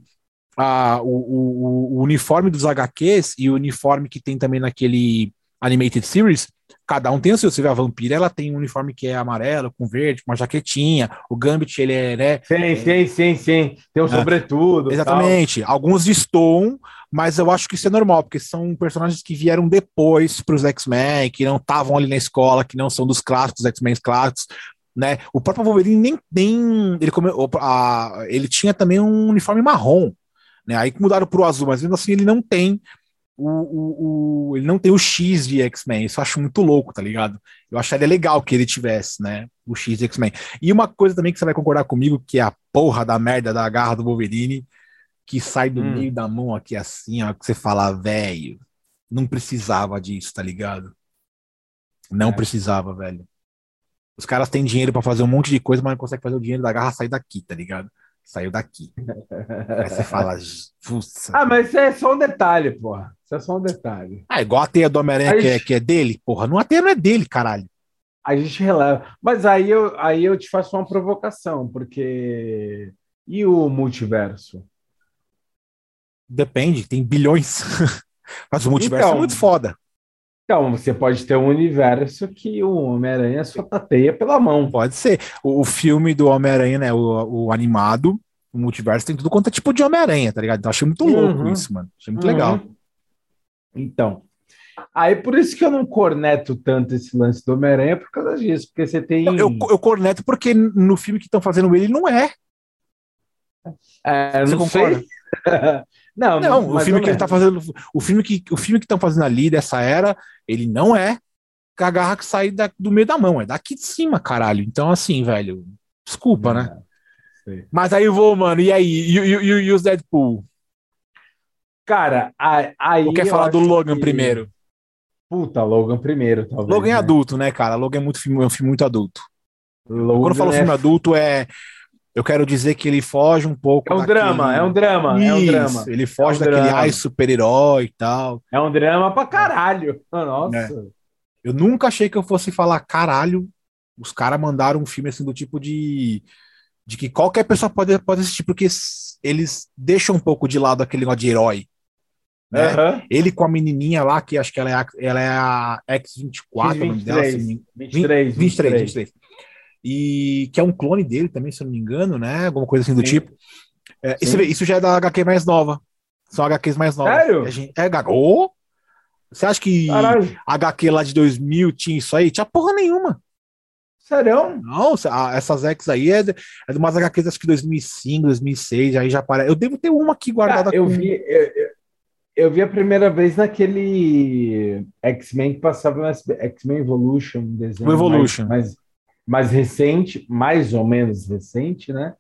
a, o, o, o uniforme dos HQs e o uniforme que tem também naquele Animated Series, cada um tem o seu. Você vê a Vampira, ela tem um uniforme que é amarelo, com verde, com uma jaquetinha. O Gambit, ele é. Né, sim, é, sim, sim, sim. Tem um é, sobretudo. Exatamente. Tal. Alguns destoam, mas eu acho que isso é normal, porque são personagens que vieram depois para os X-Men, que não estavam ali na escola, que não são dos clássicos, X-Men clássicos. Né? O próprio Wolverine nem tem. Ele, come, a, ele tinha também um uniforme marrom. Né? Aí mudaram para o azul, mas mesmo assim ele não tem o, o, o, ele não tem o X de X-Men. Isso eu acho muito louco, tá ligado? Eu acharia legal que ele tivesse, né? O X de X-Men. E uma coisa também que você vai concordar comigo, que é a porra da merda da garra do Wolverine, que sai do hum. meio da mão aqui assim, ó, que você fala, velho, não precisava disso, tá ligado? Não é. precisava, velho. Os caras têm dinheiro para fazer um monte de coisa, mas não conseguem fazer o dinheiro da garra sair daqui, tá ligado? Saiu daqui. Aí você fala, Ah, mas isso é só um detalhe, porra. Isso é só um detalhe. Ah, igual a teia do Homem-Aranha que, é, que é dele, porra. Não, a teia não é dele, caralho. A gente releva. Mas aí eu, aí eu te faço uma provocação, porque. E o multiverso? Depende, tem bilhões. Mas o multiverso é então, é muito foda. Então, você pode ter um universo que o Homem-Aranha só tateia pela mão. Pode ser. O, o filme do Homem-Aranha, né? O, o, animado, o multiverso tem tudo quanto é tipo de Homem-Aranha, tá ligado? Então achei muito uhum. louco isso, mano. Achei muito uhum. legal. Então. Aí por isso que eu não corneto tanto esse lance do Homem-Aranha por causa disso, porque você tem. Eu, eu corneto porque no filme que estão fazendo ele não é. É, você concorda? Não, não o filme que ele tá fazendo, o filme que o filme que estão fazendo ali dessa era, ele não é com a garra que sai da, do meio da mão, é daqui de cima, caralho. Então, assim, velho, desculpa, né? Sei. Mas aí eu vou, mano, e aí? E, e, e, e os Deadpool? Cara, aí. Ou quer falar do Logan que... primeiro? Puta, Logan primeiro, talvez. Logan é né? adulto, né, cara? Logan é, muito filme, é um filme muito adulto. Logan Quando eu falo é, filme adulto, é. Eu quero dizer que ele foge um pouco. é um daquele- drama, é um drama, é um Isso, drama. Ele foge É um daquele ai super-herói e tal. É um drama pra caralho. Nossa. É. Eu nunca achei que eu fosse falar, caralho, os caras mandaram um filme assim do tipo de. de que qualquer pessoa pode, pode assistir, porque eles deixam um pouco de lado aquele negócio de herói. Né? Aham. Ele com a menininha lá, que acho que ela é a, ela é a X24, o nome dela, não me- 23, 23, 23. E que é um clone dele também, se eu não me engano, né? Alguma coisa assim do Sim. tipo. É, vê, isso já é da HQ mais nova. São HQs mais novas. Sério? Gente- é, gago. Ô! Você acha que Caralho, HQ lá de 2000 tinha isso aí? Tinha porra nenhuma. sério? Não, essas X aí é de, é de umas HQs, acho que 2005, 2006, aí já aparece. Eu devo ter uma aqui guardada Ah, eu vi, eu, eu- vi a primeira vez naquele X-Men que passava no X-Men Evolution, um desenho Evolution. Mais, mais, mais recente, mais ou menos recente, né?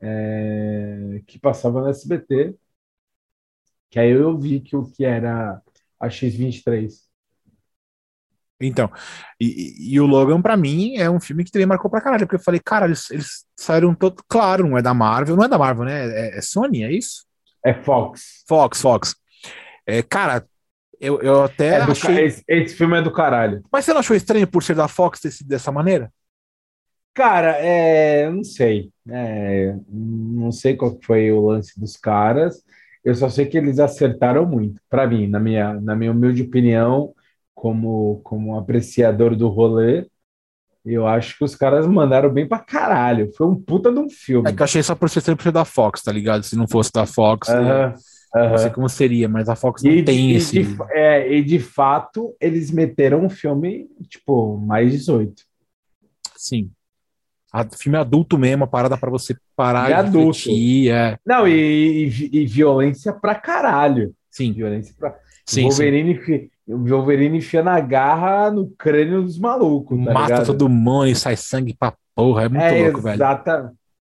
É, que passava no SBT. Que aí eu vi que o que era a X-23. Então, e, e- o Logan, pra mim, é um filme que também marcou pra caralho, porque eu falei, cara, eles, eles saíram todo. Claro, não é da Marvel, não é da Marvel, né? É, é Sony, é isso? É Fox. Fox, Fox. É, cara, eu, eu até É ca- achei. esse, esse filme é do caralho. Mas você não achou estranho por ser da Fox ter sido dessa maneira? Cara, é, não sei. É, não sei qual foi o lance dos caras. Eu só sei que eles acertaram muito. Para mim, na minha, na minha humilde opinião, como, como apreciador do rolê, eu acho que os caras mandaram bem pra caralho. Foi um puta de um filme. É que eu achei só por ser sempre da Fox, tá ligado? Se não fosse da Fox, eu Aham, não sei como seria, mas a Fox não E, tem e esse. de, é, e de fato, eles meteram um filme, tipo, mais 18. Sim. A, filme adulto mesmo, a parada pra você parar E adulto. refletir, é. Não, e, e, e violência pra caralho. Sim, Violência pra. sim, o sim. Wolverine, Wolverine enfia na garra no crânio dos malucos, tá Mata ligado? todo mundo e sai sangue pra porra. É muito é, louco, velho.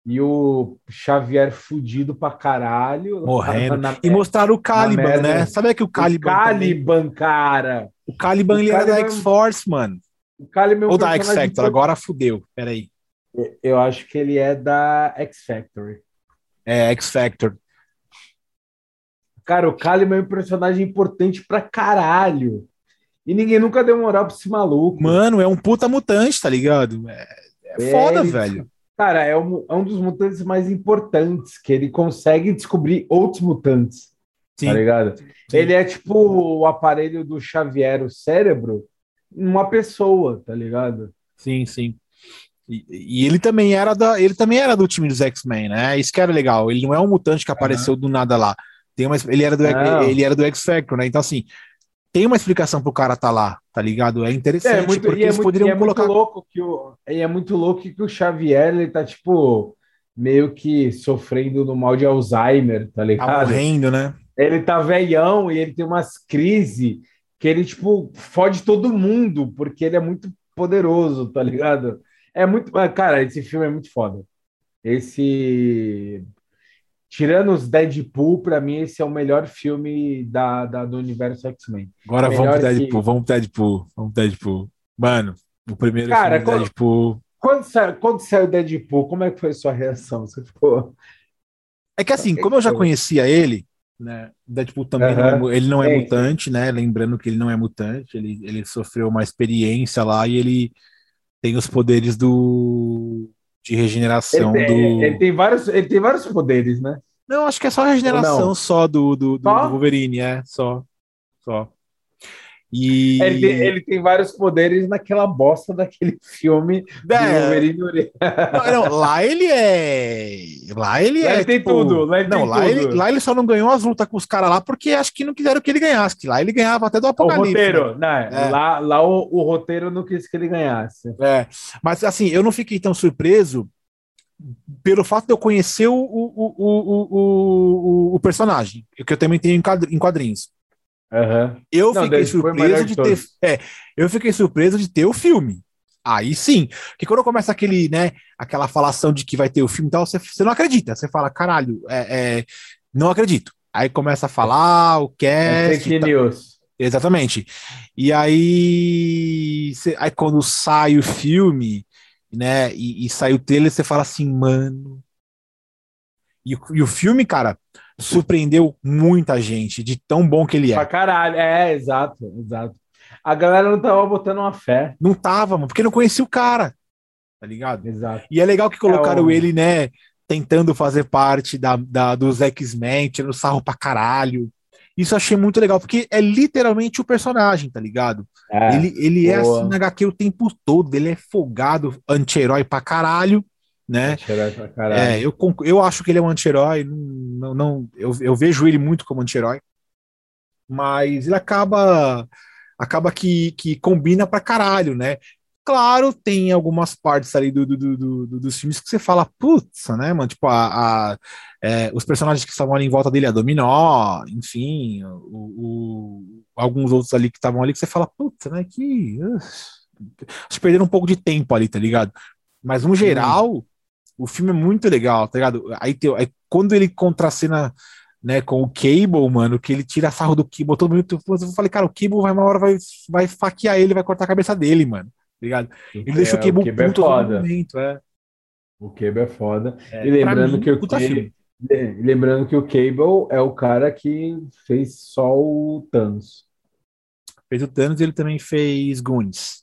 E o Xavier fudido pra caralho. Morrendo. Na- E mostraram o Caliban, né? Sabe que o o Caliban. também- Caliban, cara. O Caliban O ele era da Caliban- X-Force, mano. O Caliban é Ou da X-Factor. Agora fudeu. Peraí. Eu acho que ele é da X-Factory. É, X-Factor. Cara, o Caliban é um personagem importante pra caralho. E ninguém nunca deu moral pra esse maluco. Mano, é um puta mutante, tá ligado? É, é É, foda, ele- velho. Cara, é um, é um dos mutantes mais importantes, que ele consegue descobrir outros mutantes, Sim. tá ligado? Sim. Ele é tipo o aparelho do Xavier, o cérebro, uma pessoa, tá ligado? Sim, sim. E, e ele também era da, ele também era do time dos X-Men, né? Isso que era legal. Ele não é um mutante que apareceu do nada lá. Tem uma, ele era do Não. ele era do X-Factor, né? Então assim, tem uma explicação pro cara tá lá, tá ligado? É interessante porque e é eles muito, poderiam e é muito colocar louco que o, é muito louco que o Xavier, ele tá tipo meio que sofrendo do mal de Alzheimer, tá tá ligado? morrendo, né? Ele tá velhão e ele tem umas crises que ele, tipo, fode todo mundo, porque ele é muito poderoso, tá ligado? É muito. Cara, esse filme é muito foda. Esse. Tirando os Deadpool, pra mim, esse é o melhor filme da, da- do universo X-Men. Agora Melhor vamos pro que- Deadpool, vamos pro Deadpool, vamos pro Deadpool. Mano, o primeiro Cara, filme do quando- Deadpool. Quando, sa... Quando saiu o Deadpool, como é que foi a sua reação? Você ficou. É que assim, como eu já conhecia ele, né? o Deadpool também não é ele não é Sim, mutante, né? Lembrando que ele não é mutante, ele, ele sofreu uma experiência lá e ele tem os poderes do de Ele, regeneração tem- do. ele tem vários, ele tem vários poderes, né? Não, acho que é só a regeneração só do, do, do, Só? do Wolverine, é, só. Só. E. Ele, tem, ele tem vários poderes naquela bosta daquele filme É, Não, não, lá ele é. Lá ele Lá é. ele tem tudo, lá ele não, tem lá, tudo. Ele, lá ele só não ganhou as lutas com os caras lá porque acho que não quiseram que ele ganhasse. Que lá ele ganhava até do O Apocalipse. né? roteiro, né? É. Lá, lá o, o roteiro não quis que ele ganhasse. É, mas assim, eu não fiquei tão surpreso pelo fato de eu conhecer o, o, o, o, o, o personagem, que eu também tenho em quadrinhos. Aham. Eu Não, fiquei surpreso de de ter. É, eu fiquei surpreso de ter o filme. Aí sim. Porque quando começa aquele, né, aquela falação de que vai ter o filme e tal, você, você não acredita. Você fala, caralho, é, é, não acredito. Aí começa a falar o É cast. fake news. Exatamente. E aí, cê- aí quando sai o filme, né, e, e sai o trailer, você fala assim, mano. E, e o filme, cara, surpreendeu muita gente de tão bom que ele Pra é. caralho. É, exato, exato. A galera não tava botando uma fé. Não tava, mano, porque não conhecia o cara, tá ligado? Exato. E é legal que colocaram É o- ele, né, tentando fazer parte da, da- dos X-Men, tirando sarro pra caralho. Isso eu achei muito legal, porque é literalmente o personagem, tá ligado? É. ele ele é assim na HQ o tempo todo, ele é folgado, anti-herói pra caralho, né? É, eu, eu acho que ele é um anti-herói, não, não, eu, eu vejo ele muito como anti-herói, mas ele acaba acaba que, que combina pra caralho, né? Claro, tem algumas partes ali do, do- do- do- do- dos filmes que você fala, putz, né, mano? Tipo, a, a- é, os personagens que estavam ali em volta dele, a Dominó, enfim, o, o- alguns outros ali que estavam ali que você fala, putz, né? Que. uh, acho que perderam um pouco de tempo ali, tá ligado? Mas no geral, o filme é muito legal, tá ligado? Aí, tem- aí quando ele contracena né, com o Cable, mano, que ele tira sarro do Cable, todo mundo, eu falei, cara, o Cable vai uma hora vai, vai faquear ele, vai cortar a cabeça dele, mano, tá ligado? Ele deixa o É, Cable Cable é puto todo foda. momento, é. O Cable é foda. É, E lembrando mim, que o Cable, lembrando que o Cable é o cara que fez só o Thanos. Fez o Thanos e ele também fez Goonies.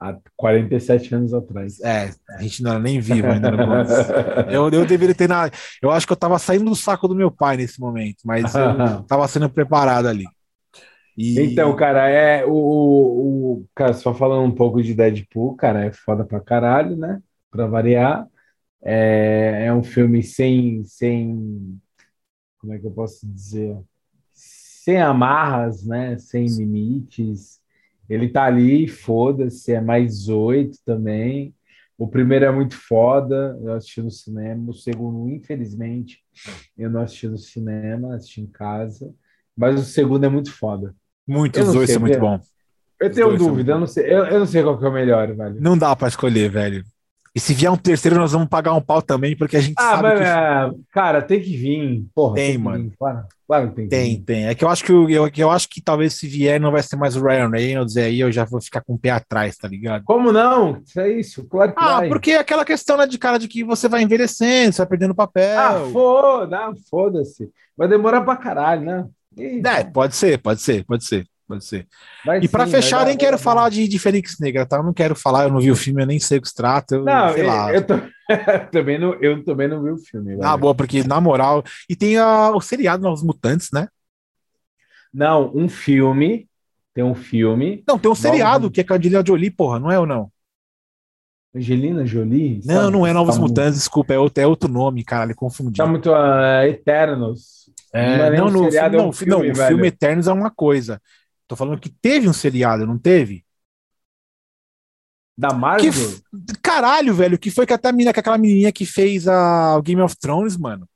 Há 47 anos atrás. É, a gente não era nem vivo ainda Goonies. Eu, eu deveria ter na. Eu acho que eu tava saindo do saco do meu pai nesse momento, mas eu tava sendo preparado ali. E- Então, cara, é o, o, o- cara, só falando um pouco de Deadpool, cara, é foda pra caralho, né? Pra variar. É, é um filme sem, sem, como é que eu posso dizer? Sem amarras, né? Sem limites. Ele tá ali, foda-se, é mais oito também. O primeiro é muito foda, eu assisti no cinema. O segundo, infelizmente, eu não assisti no cinema, assisti em casa. Mas o segundo é muito foda. Muitos eu não dois são muito bons. Eu Os tenho dúvida, eu não sei, eu, eu não sei qual que é o melhor, velho. Não dá pra escolher, velho. E se vier um terceiro, nós vamos pagar um pau também, porque a gente Ah, sabe mas, que é, cara, tem que vir. Porra, Tem, que mano. vir. Claro, claro que tem que tem, tem. É que eu acho que eu, que eu acho que talvez se vier não vai ser mais o Ryan Reynolds, e aí eu já vou ficar com o pé atrás, tá ligado? Como não? Isso é isso, claro que Ah, vai. porque é aquela questão né, de cara de que você vai envelhecendo, você vai perdendo papel. Ah, foda, foda-se. Vai demorar pra caralho, né? É, pode ser, pode ser, pode ser, pode ser. vai E pra sim, fechar, nem quero vai falar de, de Fênix Negra, tá? Eu não quero falar, eu não vi o filme, eu nem sei o que se trata, eu, Não, sei eu, lá. eu tô- também não, eu também não vi o filme. Ah, boa, porque na moral. E tem a- o seriado Novos Mutantes, né? Não, um filme. Tem um filme. Não, tem um Novos seriado que é com a Angelina Jolie, porra, não é ou não? Angelina Jolie? Não, Sabe? não é Novos Tá muito- Mutantes, desculpa, é outro, é outro nome, caralho, confundi. Tá muito ah, Eternos. É, não é não, um no, seriado, é um não, filme, não, o filme Eternos é uma coisa. Tô falando que teve um seriado, não teve? Da Marvel? f- caralho, velho, que foi que até a menina, que aquela menininha que fez a o Game of Thrones, mano.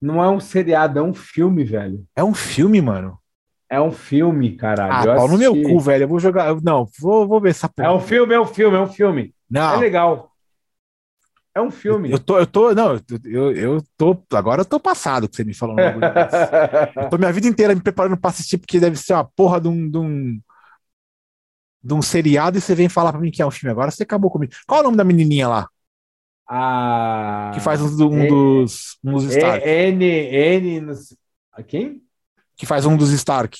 Não é um seriado, é um filme, velho. É um filme, mano. É um filme, caralho. Ah, pau no meu cu, velho. Eu vou jogar. Não, vou, vou ver essa porra. É um filme, é um filme, é um filme. É Não, legal. É um filme. eu tô, eu tô, não, eu, eu, tô, agora eu tô passado que você me falou um. Eu tô minha vida inteira me preparando pra assistir, porque deve ser uma porra de um, de um, de um seriado e você vem falar pra mim que é um filme agora, você acabou comigo. Qual é o nome da menininha lá? Ah, Que faz um, um dos, um dos Stark. N, N, a quem? Que faz um dos Stark.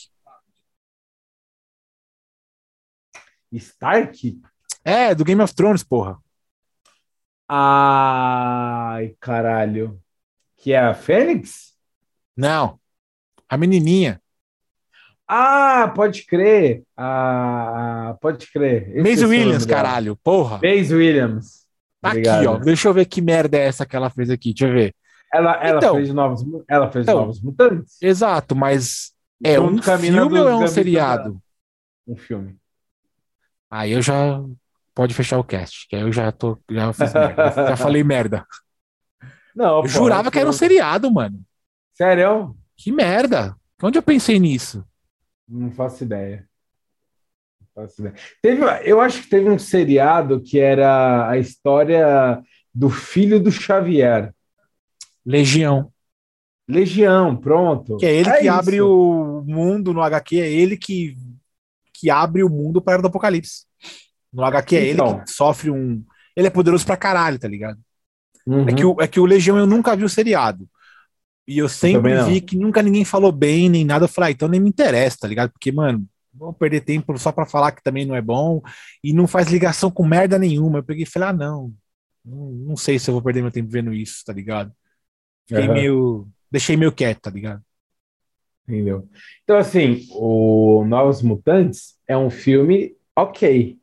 Stark? É, do Game of Thrones, porra. Ai, caralho. Que é a Fênix? Não. A menininha. Ah, pode crer. Ah, pode crer. Esse é Williams, caralho. Porra. Maisie Williams. Tá aqui, ó. Deixa eu ver que merda é essa que ela fez aqui. Deixa eu ver. Ela, ela Então. fez novos, ela fez Então. novos mutantes. Exato, mas é Junto um filme ou é um seriado? Um filme. Aí eu já pode fechar o cast, que aí eu já tô já fiz merda. já falei merda. Não, Eu pô, jurava que era um seriado, mano. Sério? Que merda. Onde eu pensei nisso? Não faço ideia. Não faço ideia. Teve, eu acho que teve um seriado que era a história do filho do Xavier. Legião. Legião, pronto. Que é ele que abre o mundo no HQ, é ele que, que abre o mundo para do Apocalipse. No HQ é Então. ele que sofre um. Ele é poderoso pra caralho, tá ligado? Uhum. É, que o, é que o Legião eu nunca vi o seriado. E eu sempre não. vi que nunca ninguém falou bem, nem nada. Eu falei, ah, então nem me interessa, tá ligado? Porque, mano, vamos perder tempo só pra falar que também não é bom e não faz ligação com merda nenhuma. Eu peguei e falei, ah, não. Não, não sei se eu vou perder meu tempo vendo isso, tá ligado? Fiquei Aham. meio. Deixei meio quieto, tá ligado? Entendeu? Então, assim, o Novos Mutantes é um filme ok.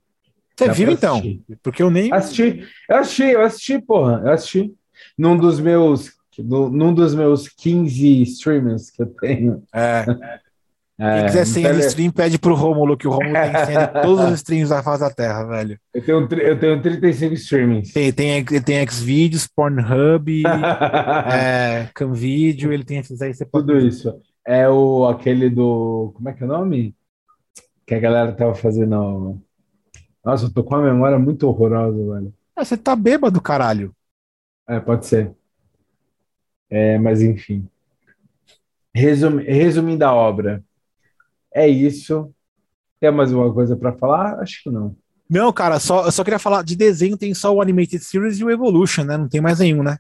Você Dá viu então? Porque eu nem. Assisti, eu assisti, eu assisti, porra, eu assisti. Num dos meus, no- num dos meus 15 streamers que eu tenho. É, É, quem quiser senha de então, stream, pede pro Rômulo, que o Rômulo tem senha de todos os streams da face da Terra, velho. eu, tenho, eu tenho 35 streamings. Tem, tem, ele tem Xvideos, Pornhub, é, Camvideo, ele tem esses aí, você pode. Tudo isso. É o aquele do. Como é que é o nome? Que a galera tava fazendo. Nossa, eu tô com uma memória muito horrorosa, velho. Ah, você tá bêbado, caralho. É, pode ser. É, mas enfim. Resumi- resumindo a obra, é isso. Tem mais uma coisa para falar? Acho que não. Não, cara, só, eu só queria falar de desenho, tem só o Animated Series e o Evolution, né? Não tem mais nenhum, né?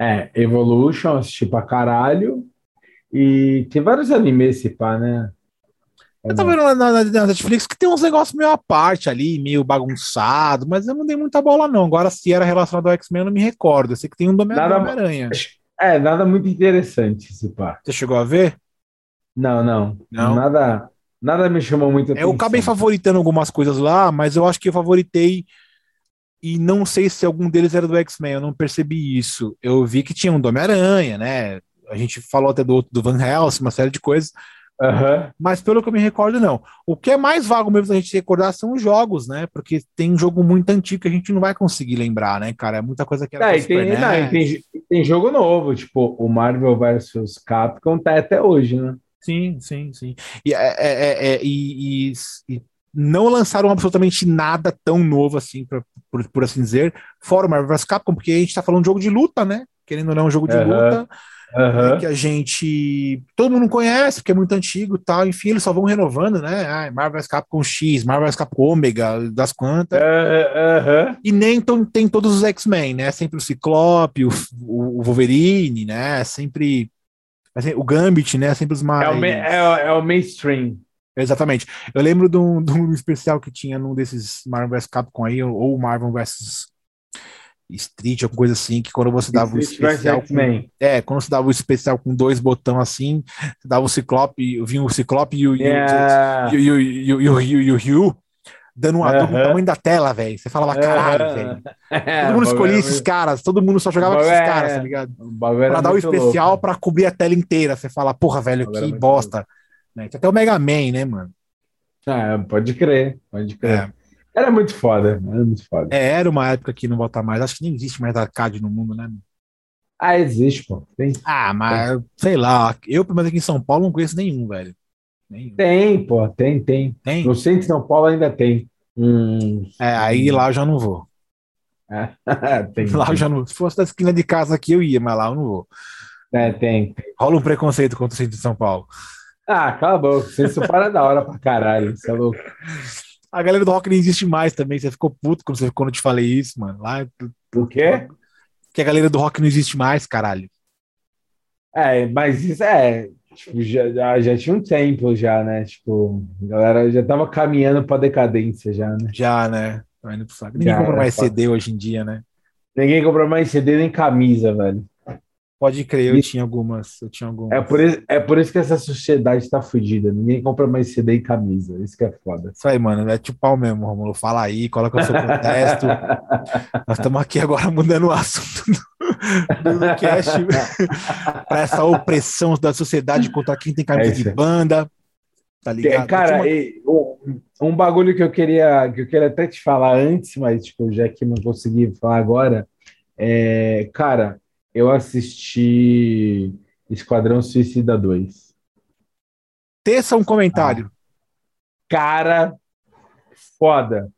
É, Evolution, assisti pra caralho. E tem vários animes, se pá, né? Eu tô vendo na, na- Netflix que tem uns negócios meio à parte ali, meio bagunçado, mas eu não dei muita bola, não. Agora, se era relacionado ao X-Men, eu não me recordo. Eu sei que tem um do Homem-Aranha. É, nada muito interessante, se pá. Você chegou a ver? Não, não. Não? Nada, nada me chamou muito É, Eu atenção. acabei favoritando algumas coisas lá, mas eu acho que eu favoritei e não sei se algum deles era do X-Men, eu não percebi isso. Eu vi que tinha um do Homem-Aranha, né? A gente falou até do outro do Van Helsing, uma série de coisas, Aham. mas pelo que eu me recordo, não. O que é mais vago mesmo da gente recordar são os jogos, né? Porque tem um jogo muito antigo que a gente não vai conseguir lembrar, né, cara? É muita coisa que era e tem, não, NES. tem, tem jogo novo, tipo, o Marvel vs Capcom tá até hoje, né? Sim, sim, sim. E, é, é, é, é, e, e- e não lançaram absolutamente nada tão novo assim, pra- por, por assim dizer, fora o Marvel vs Capcom, porque a gente tá falando de jogo de luta, né? Querendo ou não, é um jogo de Aham. luta Aham. que a gente. Todo mundo conhece, porque é muito antigo e tal. Enfim, eles só vão renovando, né? Ah, Marvel Capcom X, Marvel Capcom Ômega, das quantas. Aham. E nem tão- tem todos os X-Men, né? Sempre o Ciclope, o, o, Wolverine, né? Sempre. assim, O Gambit, né? Sempre os mais. É, o, é, o- é o mainstream. Exatamente. Eu lembro de um, de um especial que tinha num desses Marvel vs Capcom aí, ou Marvel vs Street, alguma coisa assim, que quando você dava o Street vs especial. Com, é, quando você dava o especial com dois botões assim, você dava o Ciclope, vinha o Ciclope e o, o- o, o, o, o, o, o Ryu dando um ator no Aham. tamanho da tela, velho. Você falava, caralho, Aham. velho. É, Todo mundo o escolhia bagulho esses caras, todo mundo só jogava com esses É. caras, tá ligado? O Pra dar o especial louco. pra cobrir a tela inteira. Você fala, porra, velho, é que bosta. Né? Tem até o Mega Man, né, mano? Ah, pode crer, pode crer. É. Era muito foda, era muito foda. É, era uma época que não volta mais. Acho que nem existe mais arcade no mundo, né? Ah, existe, pô. Tem, Ah, mas sei lá. Eu, pelo menos aqui em São Paulo, não conheço nenhum, velho. Nenhum. tem, pô, tem, tem. Tem? No centro de São Paulo ainda tem. Hum, É, aí lá eu já não vou. tem. Lá eu já não. Se fosse da esquina de casa aqui, eu ia, mas lá eu não vou. É, tem. Rola um preconceito contra o centro de São Paulo. Ah, cala a boca. Isso para da hora pra caralho. Você é louco. A galera do rock não existe mais também. Você ficou puto quando, você, quando eu te falei isso, mano. Lá, O quê? que a galera do rock não existe mais, caralho. É, mas isso é. Tipo, já, já, tinha um tempo já, né? Tipo, a galera já tava caminhando pra decadência já, né? Já, né? Tá indo pro saco. Ninguém Já, compra é mais foda. CD hoje em dia, né? Ninguém compra mais CD nem camisa, velho. Pode crer, eu tinha algumas. Eu tinha algumas. É por, isso, é por isso que essa sociedade tá fodida. Ninguém compra mais CD e camisa. Isso que é foda. Isso aí, mano. É tipo pau mesmo, Romulo. Fala aí, coloca o seu protesto. Nós estamos aqui agora mudando o assunto do, do cast para essa opressão da sociedade contra quem tem camisa É de banda. Tá ligado? Cara, Tinha e, um, um bagulho que eu queria que eu queria até te falar antes, mas tipo, já que não consegui falar agora, é, cara, eu assisti Esquadrão Suicida 2. Teça um comentário. Cara, foda.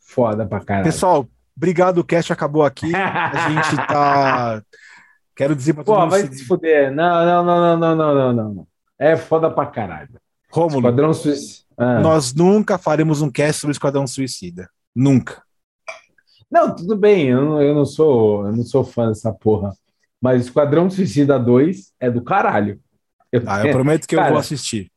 Foda pra caralho. Pessoal, obrigado. O cast acabou aqui. A gente tá. Quero dizer pra todo Pô, vai se fuder. Não, não, não, não, não, não, não, não. É foda pra caralho. Rômulo, Esquadrão Suicida. Ah. nós nunca faremos um cast sobre Esquadrão Suicida. Nunca. Não, tudo bem, eu não, eu não sou, eu não sou fã dessa porra. Mas Esquadrão Suicida 2 é do caralho. Eu, Ah, eu prometo que eu Cara, vou assistir.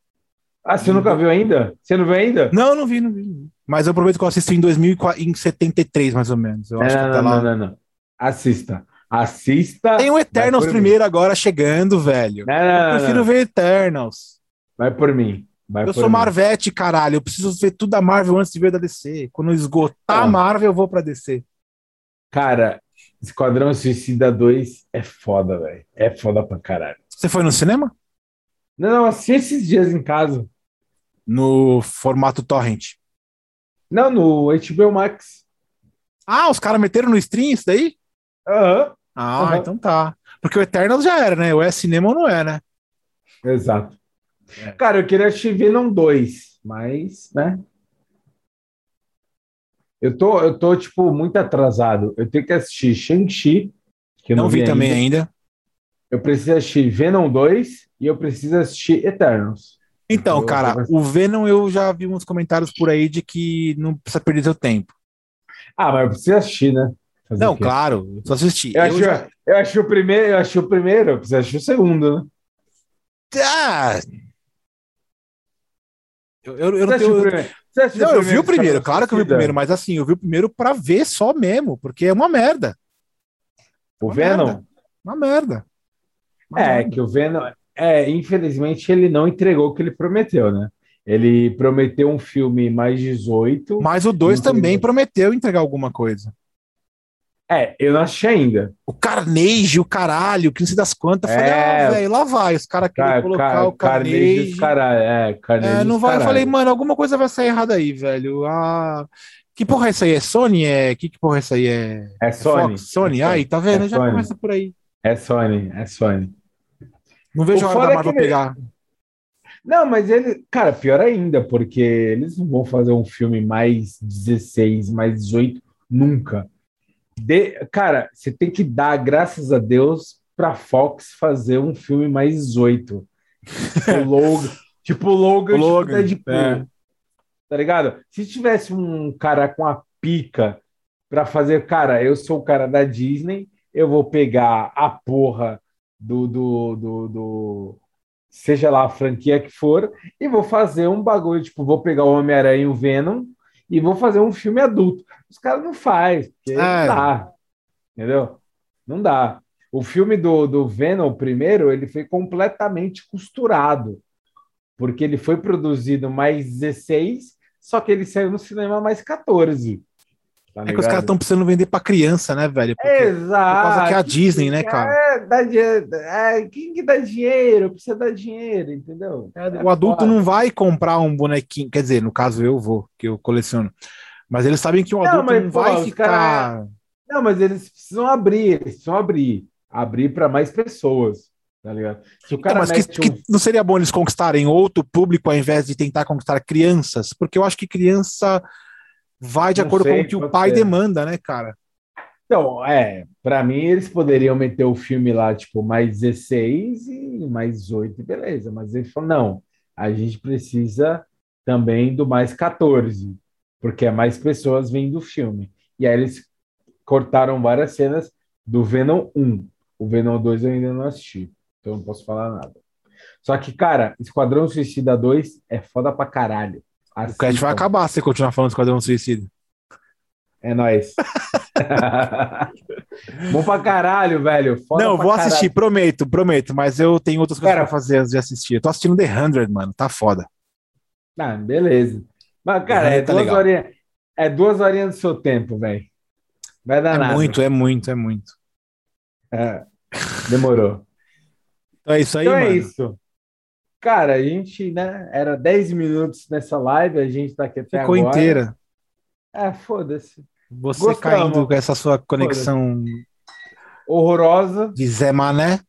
Ah, você nunca viu ainda? Você não viu ainda? Não, não vi, não vi. não. Mas eu prometo que eu assisti em 2073, mais ou menos. Eu Não, acho que não, não, lá. não, não. Assista. Assista. Tem o Eternals primeiro agora chegando, velho. Não, Eu não, não, prefiro não. ver Eternals. Vai por mim. Vai Eu por sou mim. Marvete, caralho. Eu preciso ver tudo da Marvel antes de ver da DC. Quando eu esgotar a Marvel, eu vou pra DC. Cara, Esquadrão Suicida 2 é foda, velho. É foda pra caralho. Você foi no cinema? Não, não, assisti esses dias em casa. No formato torrent. Não, no HBO Max. Ah, os caras meteram no stream isso daí? Aham. Ah, Aham. então tá. Porque o Eternals já era, né? Ou é cinema ou não é, né? Exato. É. Cara, eu queria assistir Venom 2, mas, né? Eu tô, eu tô, tipo, muito atrasado. Eu tenho que assistir Shang-Chi, que eu não, não, vi, também ainda. Eu preciso assistir Venom 2 e eu preciso assistir Eternals. Então, Eu- cara, o Venom eu já vi uns comentários por aí de que não precisa perder seu tempo. Ah, mas eu preciso assistir, né? Fazer Não, claro, só assistir. Eu, Eu acho, já- eu acho o primeiro, eu acho o primeiro, eu preciso assistir o segundo, né? Ah! Eu, eu, não tenho. Não, eu vi o primeiro, claro que eu vi o primeiro, mas assim, eu vi o primeiro pra ver só mesmo, porque é uma merda. O Uma Venom? merda. Uma merda. Uma É, merda. que o Venom, é, infelizmente ele não entregou o que ele prometeu, né? Ele prometeu um filme mais 18. Mas o 2 Não tem também prometeu entregar alguma coisa. É, eu não assisti ainda. O Carnage, o caralho, que não sei das quantas. Eu falei, É. ah, velho, lá vai. Os caras querem Ca- colocar ca- o Carnage. dos caralho. É, Carnage É, não vai. Eu caralho. falei, mano, alguma coisa vai sair errada aí, velho. Ah, que porra é essa aí? É Sony? É... Que, que porra é essa aí? É, É é Sony. Fox? Sony? É Aí, tá vendo? É Já Sony. começa por aí. É Sony, é Sony. Não vejo O a hora da é Marvel ele- pegar. Não, mas ele, cara, pior ainda, porque eles não vão fazer um filme mais 16, mais 18, nunca. De, cara, você tem que dar graças a Deus pra Fox fazer um filme mais 18. Tipo Logan, tipo Logan, O Logan, tipo Deadpool. é. Tá ligado? Se tivesse um cara com a pica pra fazer, cara, eu sou o cara da Disney, eu vou pegar a porra do, do, do, do- seja lá a franquia que for, e vou fazer um bagulho, tipo, vou pegar o Homem-Aranha e o Venom e vou fazer um filme adulto. Os caras não fazem, porque É. não dá. Entendeu? Não dá. O filme do, do Venom, primeiro, ele foi completamente costurado, porque ele foi produzido mais 16, só que ele saiu no cinema mais 14. Tá É que os caras estão precisando vender pra criança, né, velho? Porque- Exato. por causa que é a Disney, né, cara? É, dá. É, quem que dá dinheiro? Precisa dar dinheiro, entendeu? É, o adulto foda. não vai comprar um bonequinho. Quer dizer, no caso eu vou, que eu coleciono. Mas eles sabem que o Não, adulto mas, não pô, vai ficar. cara- Não, mas eles precisam abrir, eles precisam abrir. Abrir para mais pessoas, tá ligado? Se o Então, cara mas que, mete que um- não seria bom eles conquistarem outro público ao invés de tentar conquistar crianças? Porque eu acho que criança vai de Não acordo sei, com o que o pai ser. demanda, né, cara? Então, é, para mim eles poderiam meter o filme lá, tipo, mais 16 e mais 8, beleza. Mas ele falou, não, a gente precisa também do mais 14, porque é mais pessoas vendo o filme. E aí eles cortaram várias cenas do Venom 1. O Venom 2 eu ainda não assisti, então não posso falar nada. Só que, cara, Esquadrão Suicida 2 é foda pra caralho. O cast Assistam. vai acabar se você continuar falando do Esquadrão Suicida. É nóis. Bom pra caralho, velho. Foda não, vou caralho. assistir, prometo, prometo. Mas eu tenho outras coisas Cara- pra fazer antes de assistir. Eu tô assistindo The 100, mano. Tá foda. Ah, beleza. Mas, cara, é Tá duas, legal. horinhas, é duas horinhas do seu tempo, velho. Vai dar É nada. muito, é muito, é muito. É, demorou. Então é isso aí, então mano. é isso. Cara, a gente, né, era 10 minutos nessa live, a gente tá aqui até Ficou agora. inteira. É, foda-se. Você Gostamos. caindo com essa sua conexão Horrorosa. de Zé Mané.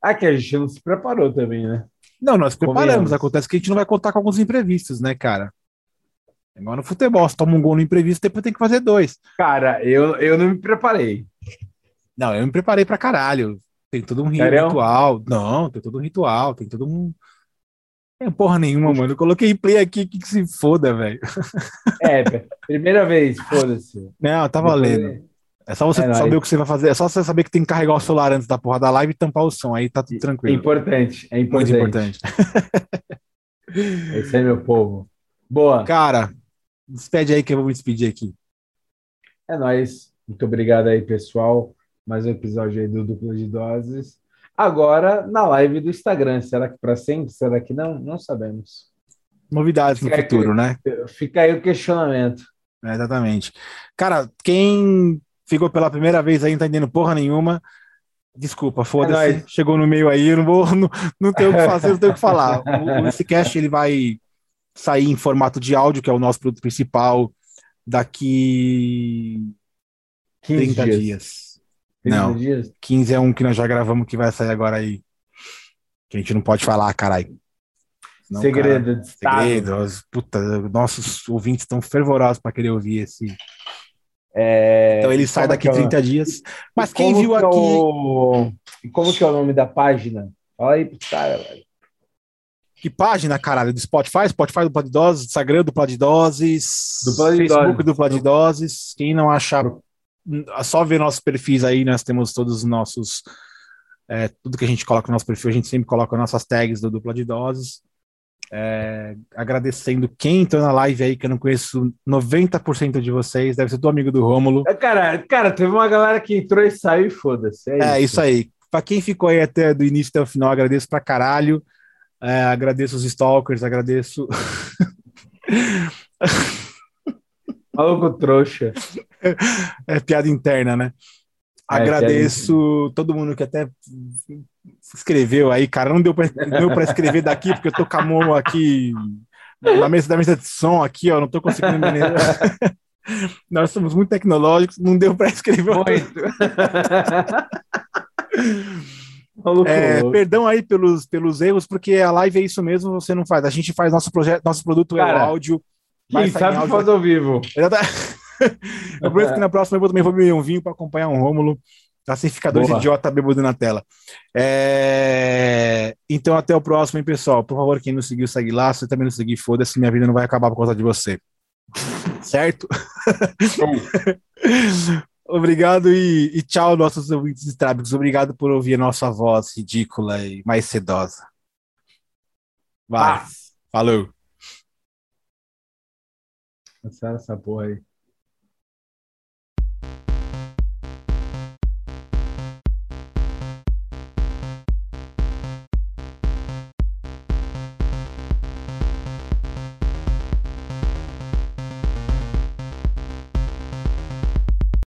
Ah, que a gente não se preparou também, né? Não, nós preparamos. Acontece que a gente não vai contar com alguns imprevistos, né, cara? É igual no futebol, se toma um gol no imprevisto, depois tem que fazer dois. Cara, eu, eu não me preparei. Não, eu me preparei pra caralho. Tem todo um ritual. Não, tem todo um ritual, tem todo um. Tem porra nenhuma, mano. Eu coloquei play aqui que, que se foda, velho. É, primeira vez, foda-se. Não, tá valendo. É só você É saber o que você vai fazer. É só você saber que tem que carregar o celular antes da porra da live e tampar o som. Aí tá tudo É tranquilo. importante, é Muito importante. importante. Esse é meu povo. Boa. Cara, despede aí que eu vou me despedir aqui. É nóis. Muito obrigado aí, pessoal. Mais um episódio aí do Dupla de Doses. Agora na live do Instagram. Será que para sempre? Será que não? Não sabemos. Novidades no Fica futuro, aqui. né? Fica aí o questionamento. É, exatamente. Cara, quem ficou pela primeira vez aí não tá entendendo porra nenhuma, desculpa, É foda-se. nóis. Chegou no meio aí, eu não vou, não, não tenho o que fazer, não tenho o que falar. O, esse cast ele vai sair em formato de áudio, que é o nosso produto principal, daqui 15 30 dias. dias. 15 Não. dias? 15 é um que nós já gravamos que vai sair agora aí. Que a gente não pode falar, caralho. Senão, Segredo de Estado. Segredo. Os- Puta, nossos ouvintes estão fervorosos para querer ouvir esse. É, Então ele sai como daqui é o- 30 dias. Mas quem viu que é aqui. o- Como que é o nome da página? Fala aí pro cara, velho. Que página, caralho? Do Spotify? Spotify do Plano de Doses, Instagram do Plano de Doses, Do de Facebook Doses. do Plano de Doses. Quem não achar, só ver nossos perfis aí, nós temos todos os nossos. é, tudo que a gente coloca no nosso perfil, a gente sempre coloca nossas tags do Dupla de Doses. É, agradecendo quem entrou na live aí, que eu não conheço 90% de vocês, deve ser do amigo do Rômulo. É, Cara, cara, teve uma galera que entrou e saiu e foda-se. É, É isso aí. Pra quem ficou aí até do início até o final, agradeço pra caralho. É, agradeço os stalkers, agradeço. Maluco trouxa. É piada interna, né? É, Agradeço todo mundo que até escreveu aí, cara. Não deu pra escrever daqui, porque eu tô com a mão aqui na mesa da mesa de som aqui, ó. Não tô conseguindo me Nós somos muito tecnológicos, não deu pra escrever. Muito. É, perdão aí pelos, pelos erros, porque a live é isso mesmo, você não faz. A gente faz nosso projeto, nosso produto é o Cara, áudio. Vai Quem em sabe áudio faz ao vivo. Exata- Eu prometo que na próxima eu também vou beber um vinho para acompanhar um Rômulo. Assim fica dois Boa. idiota bêbado na tela. É, Então, até o próximo, hein, pessoal. Por favor, quem não seguiu, segue lá. Se você também não seguir, foda-se, minha vida não vai acabar por causa de você. Certo? Obrigado e, e tchau, nossos ouvintes estrábicos. Obrigado por ouvir a nossa voz ridícula e mais sedosa. Vai. Paz. Falou. Cancela essa porra aí.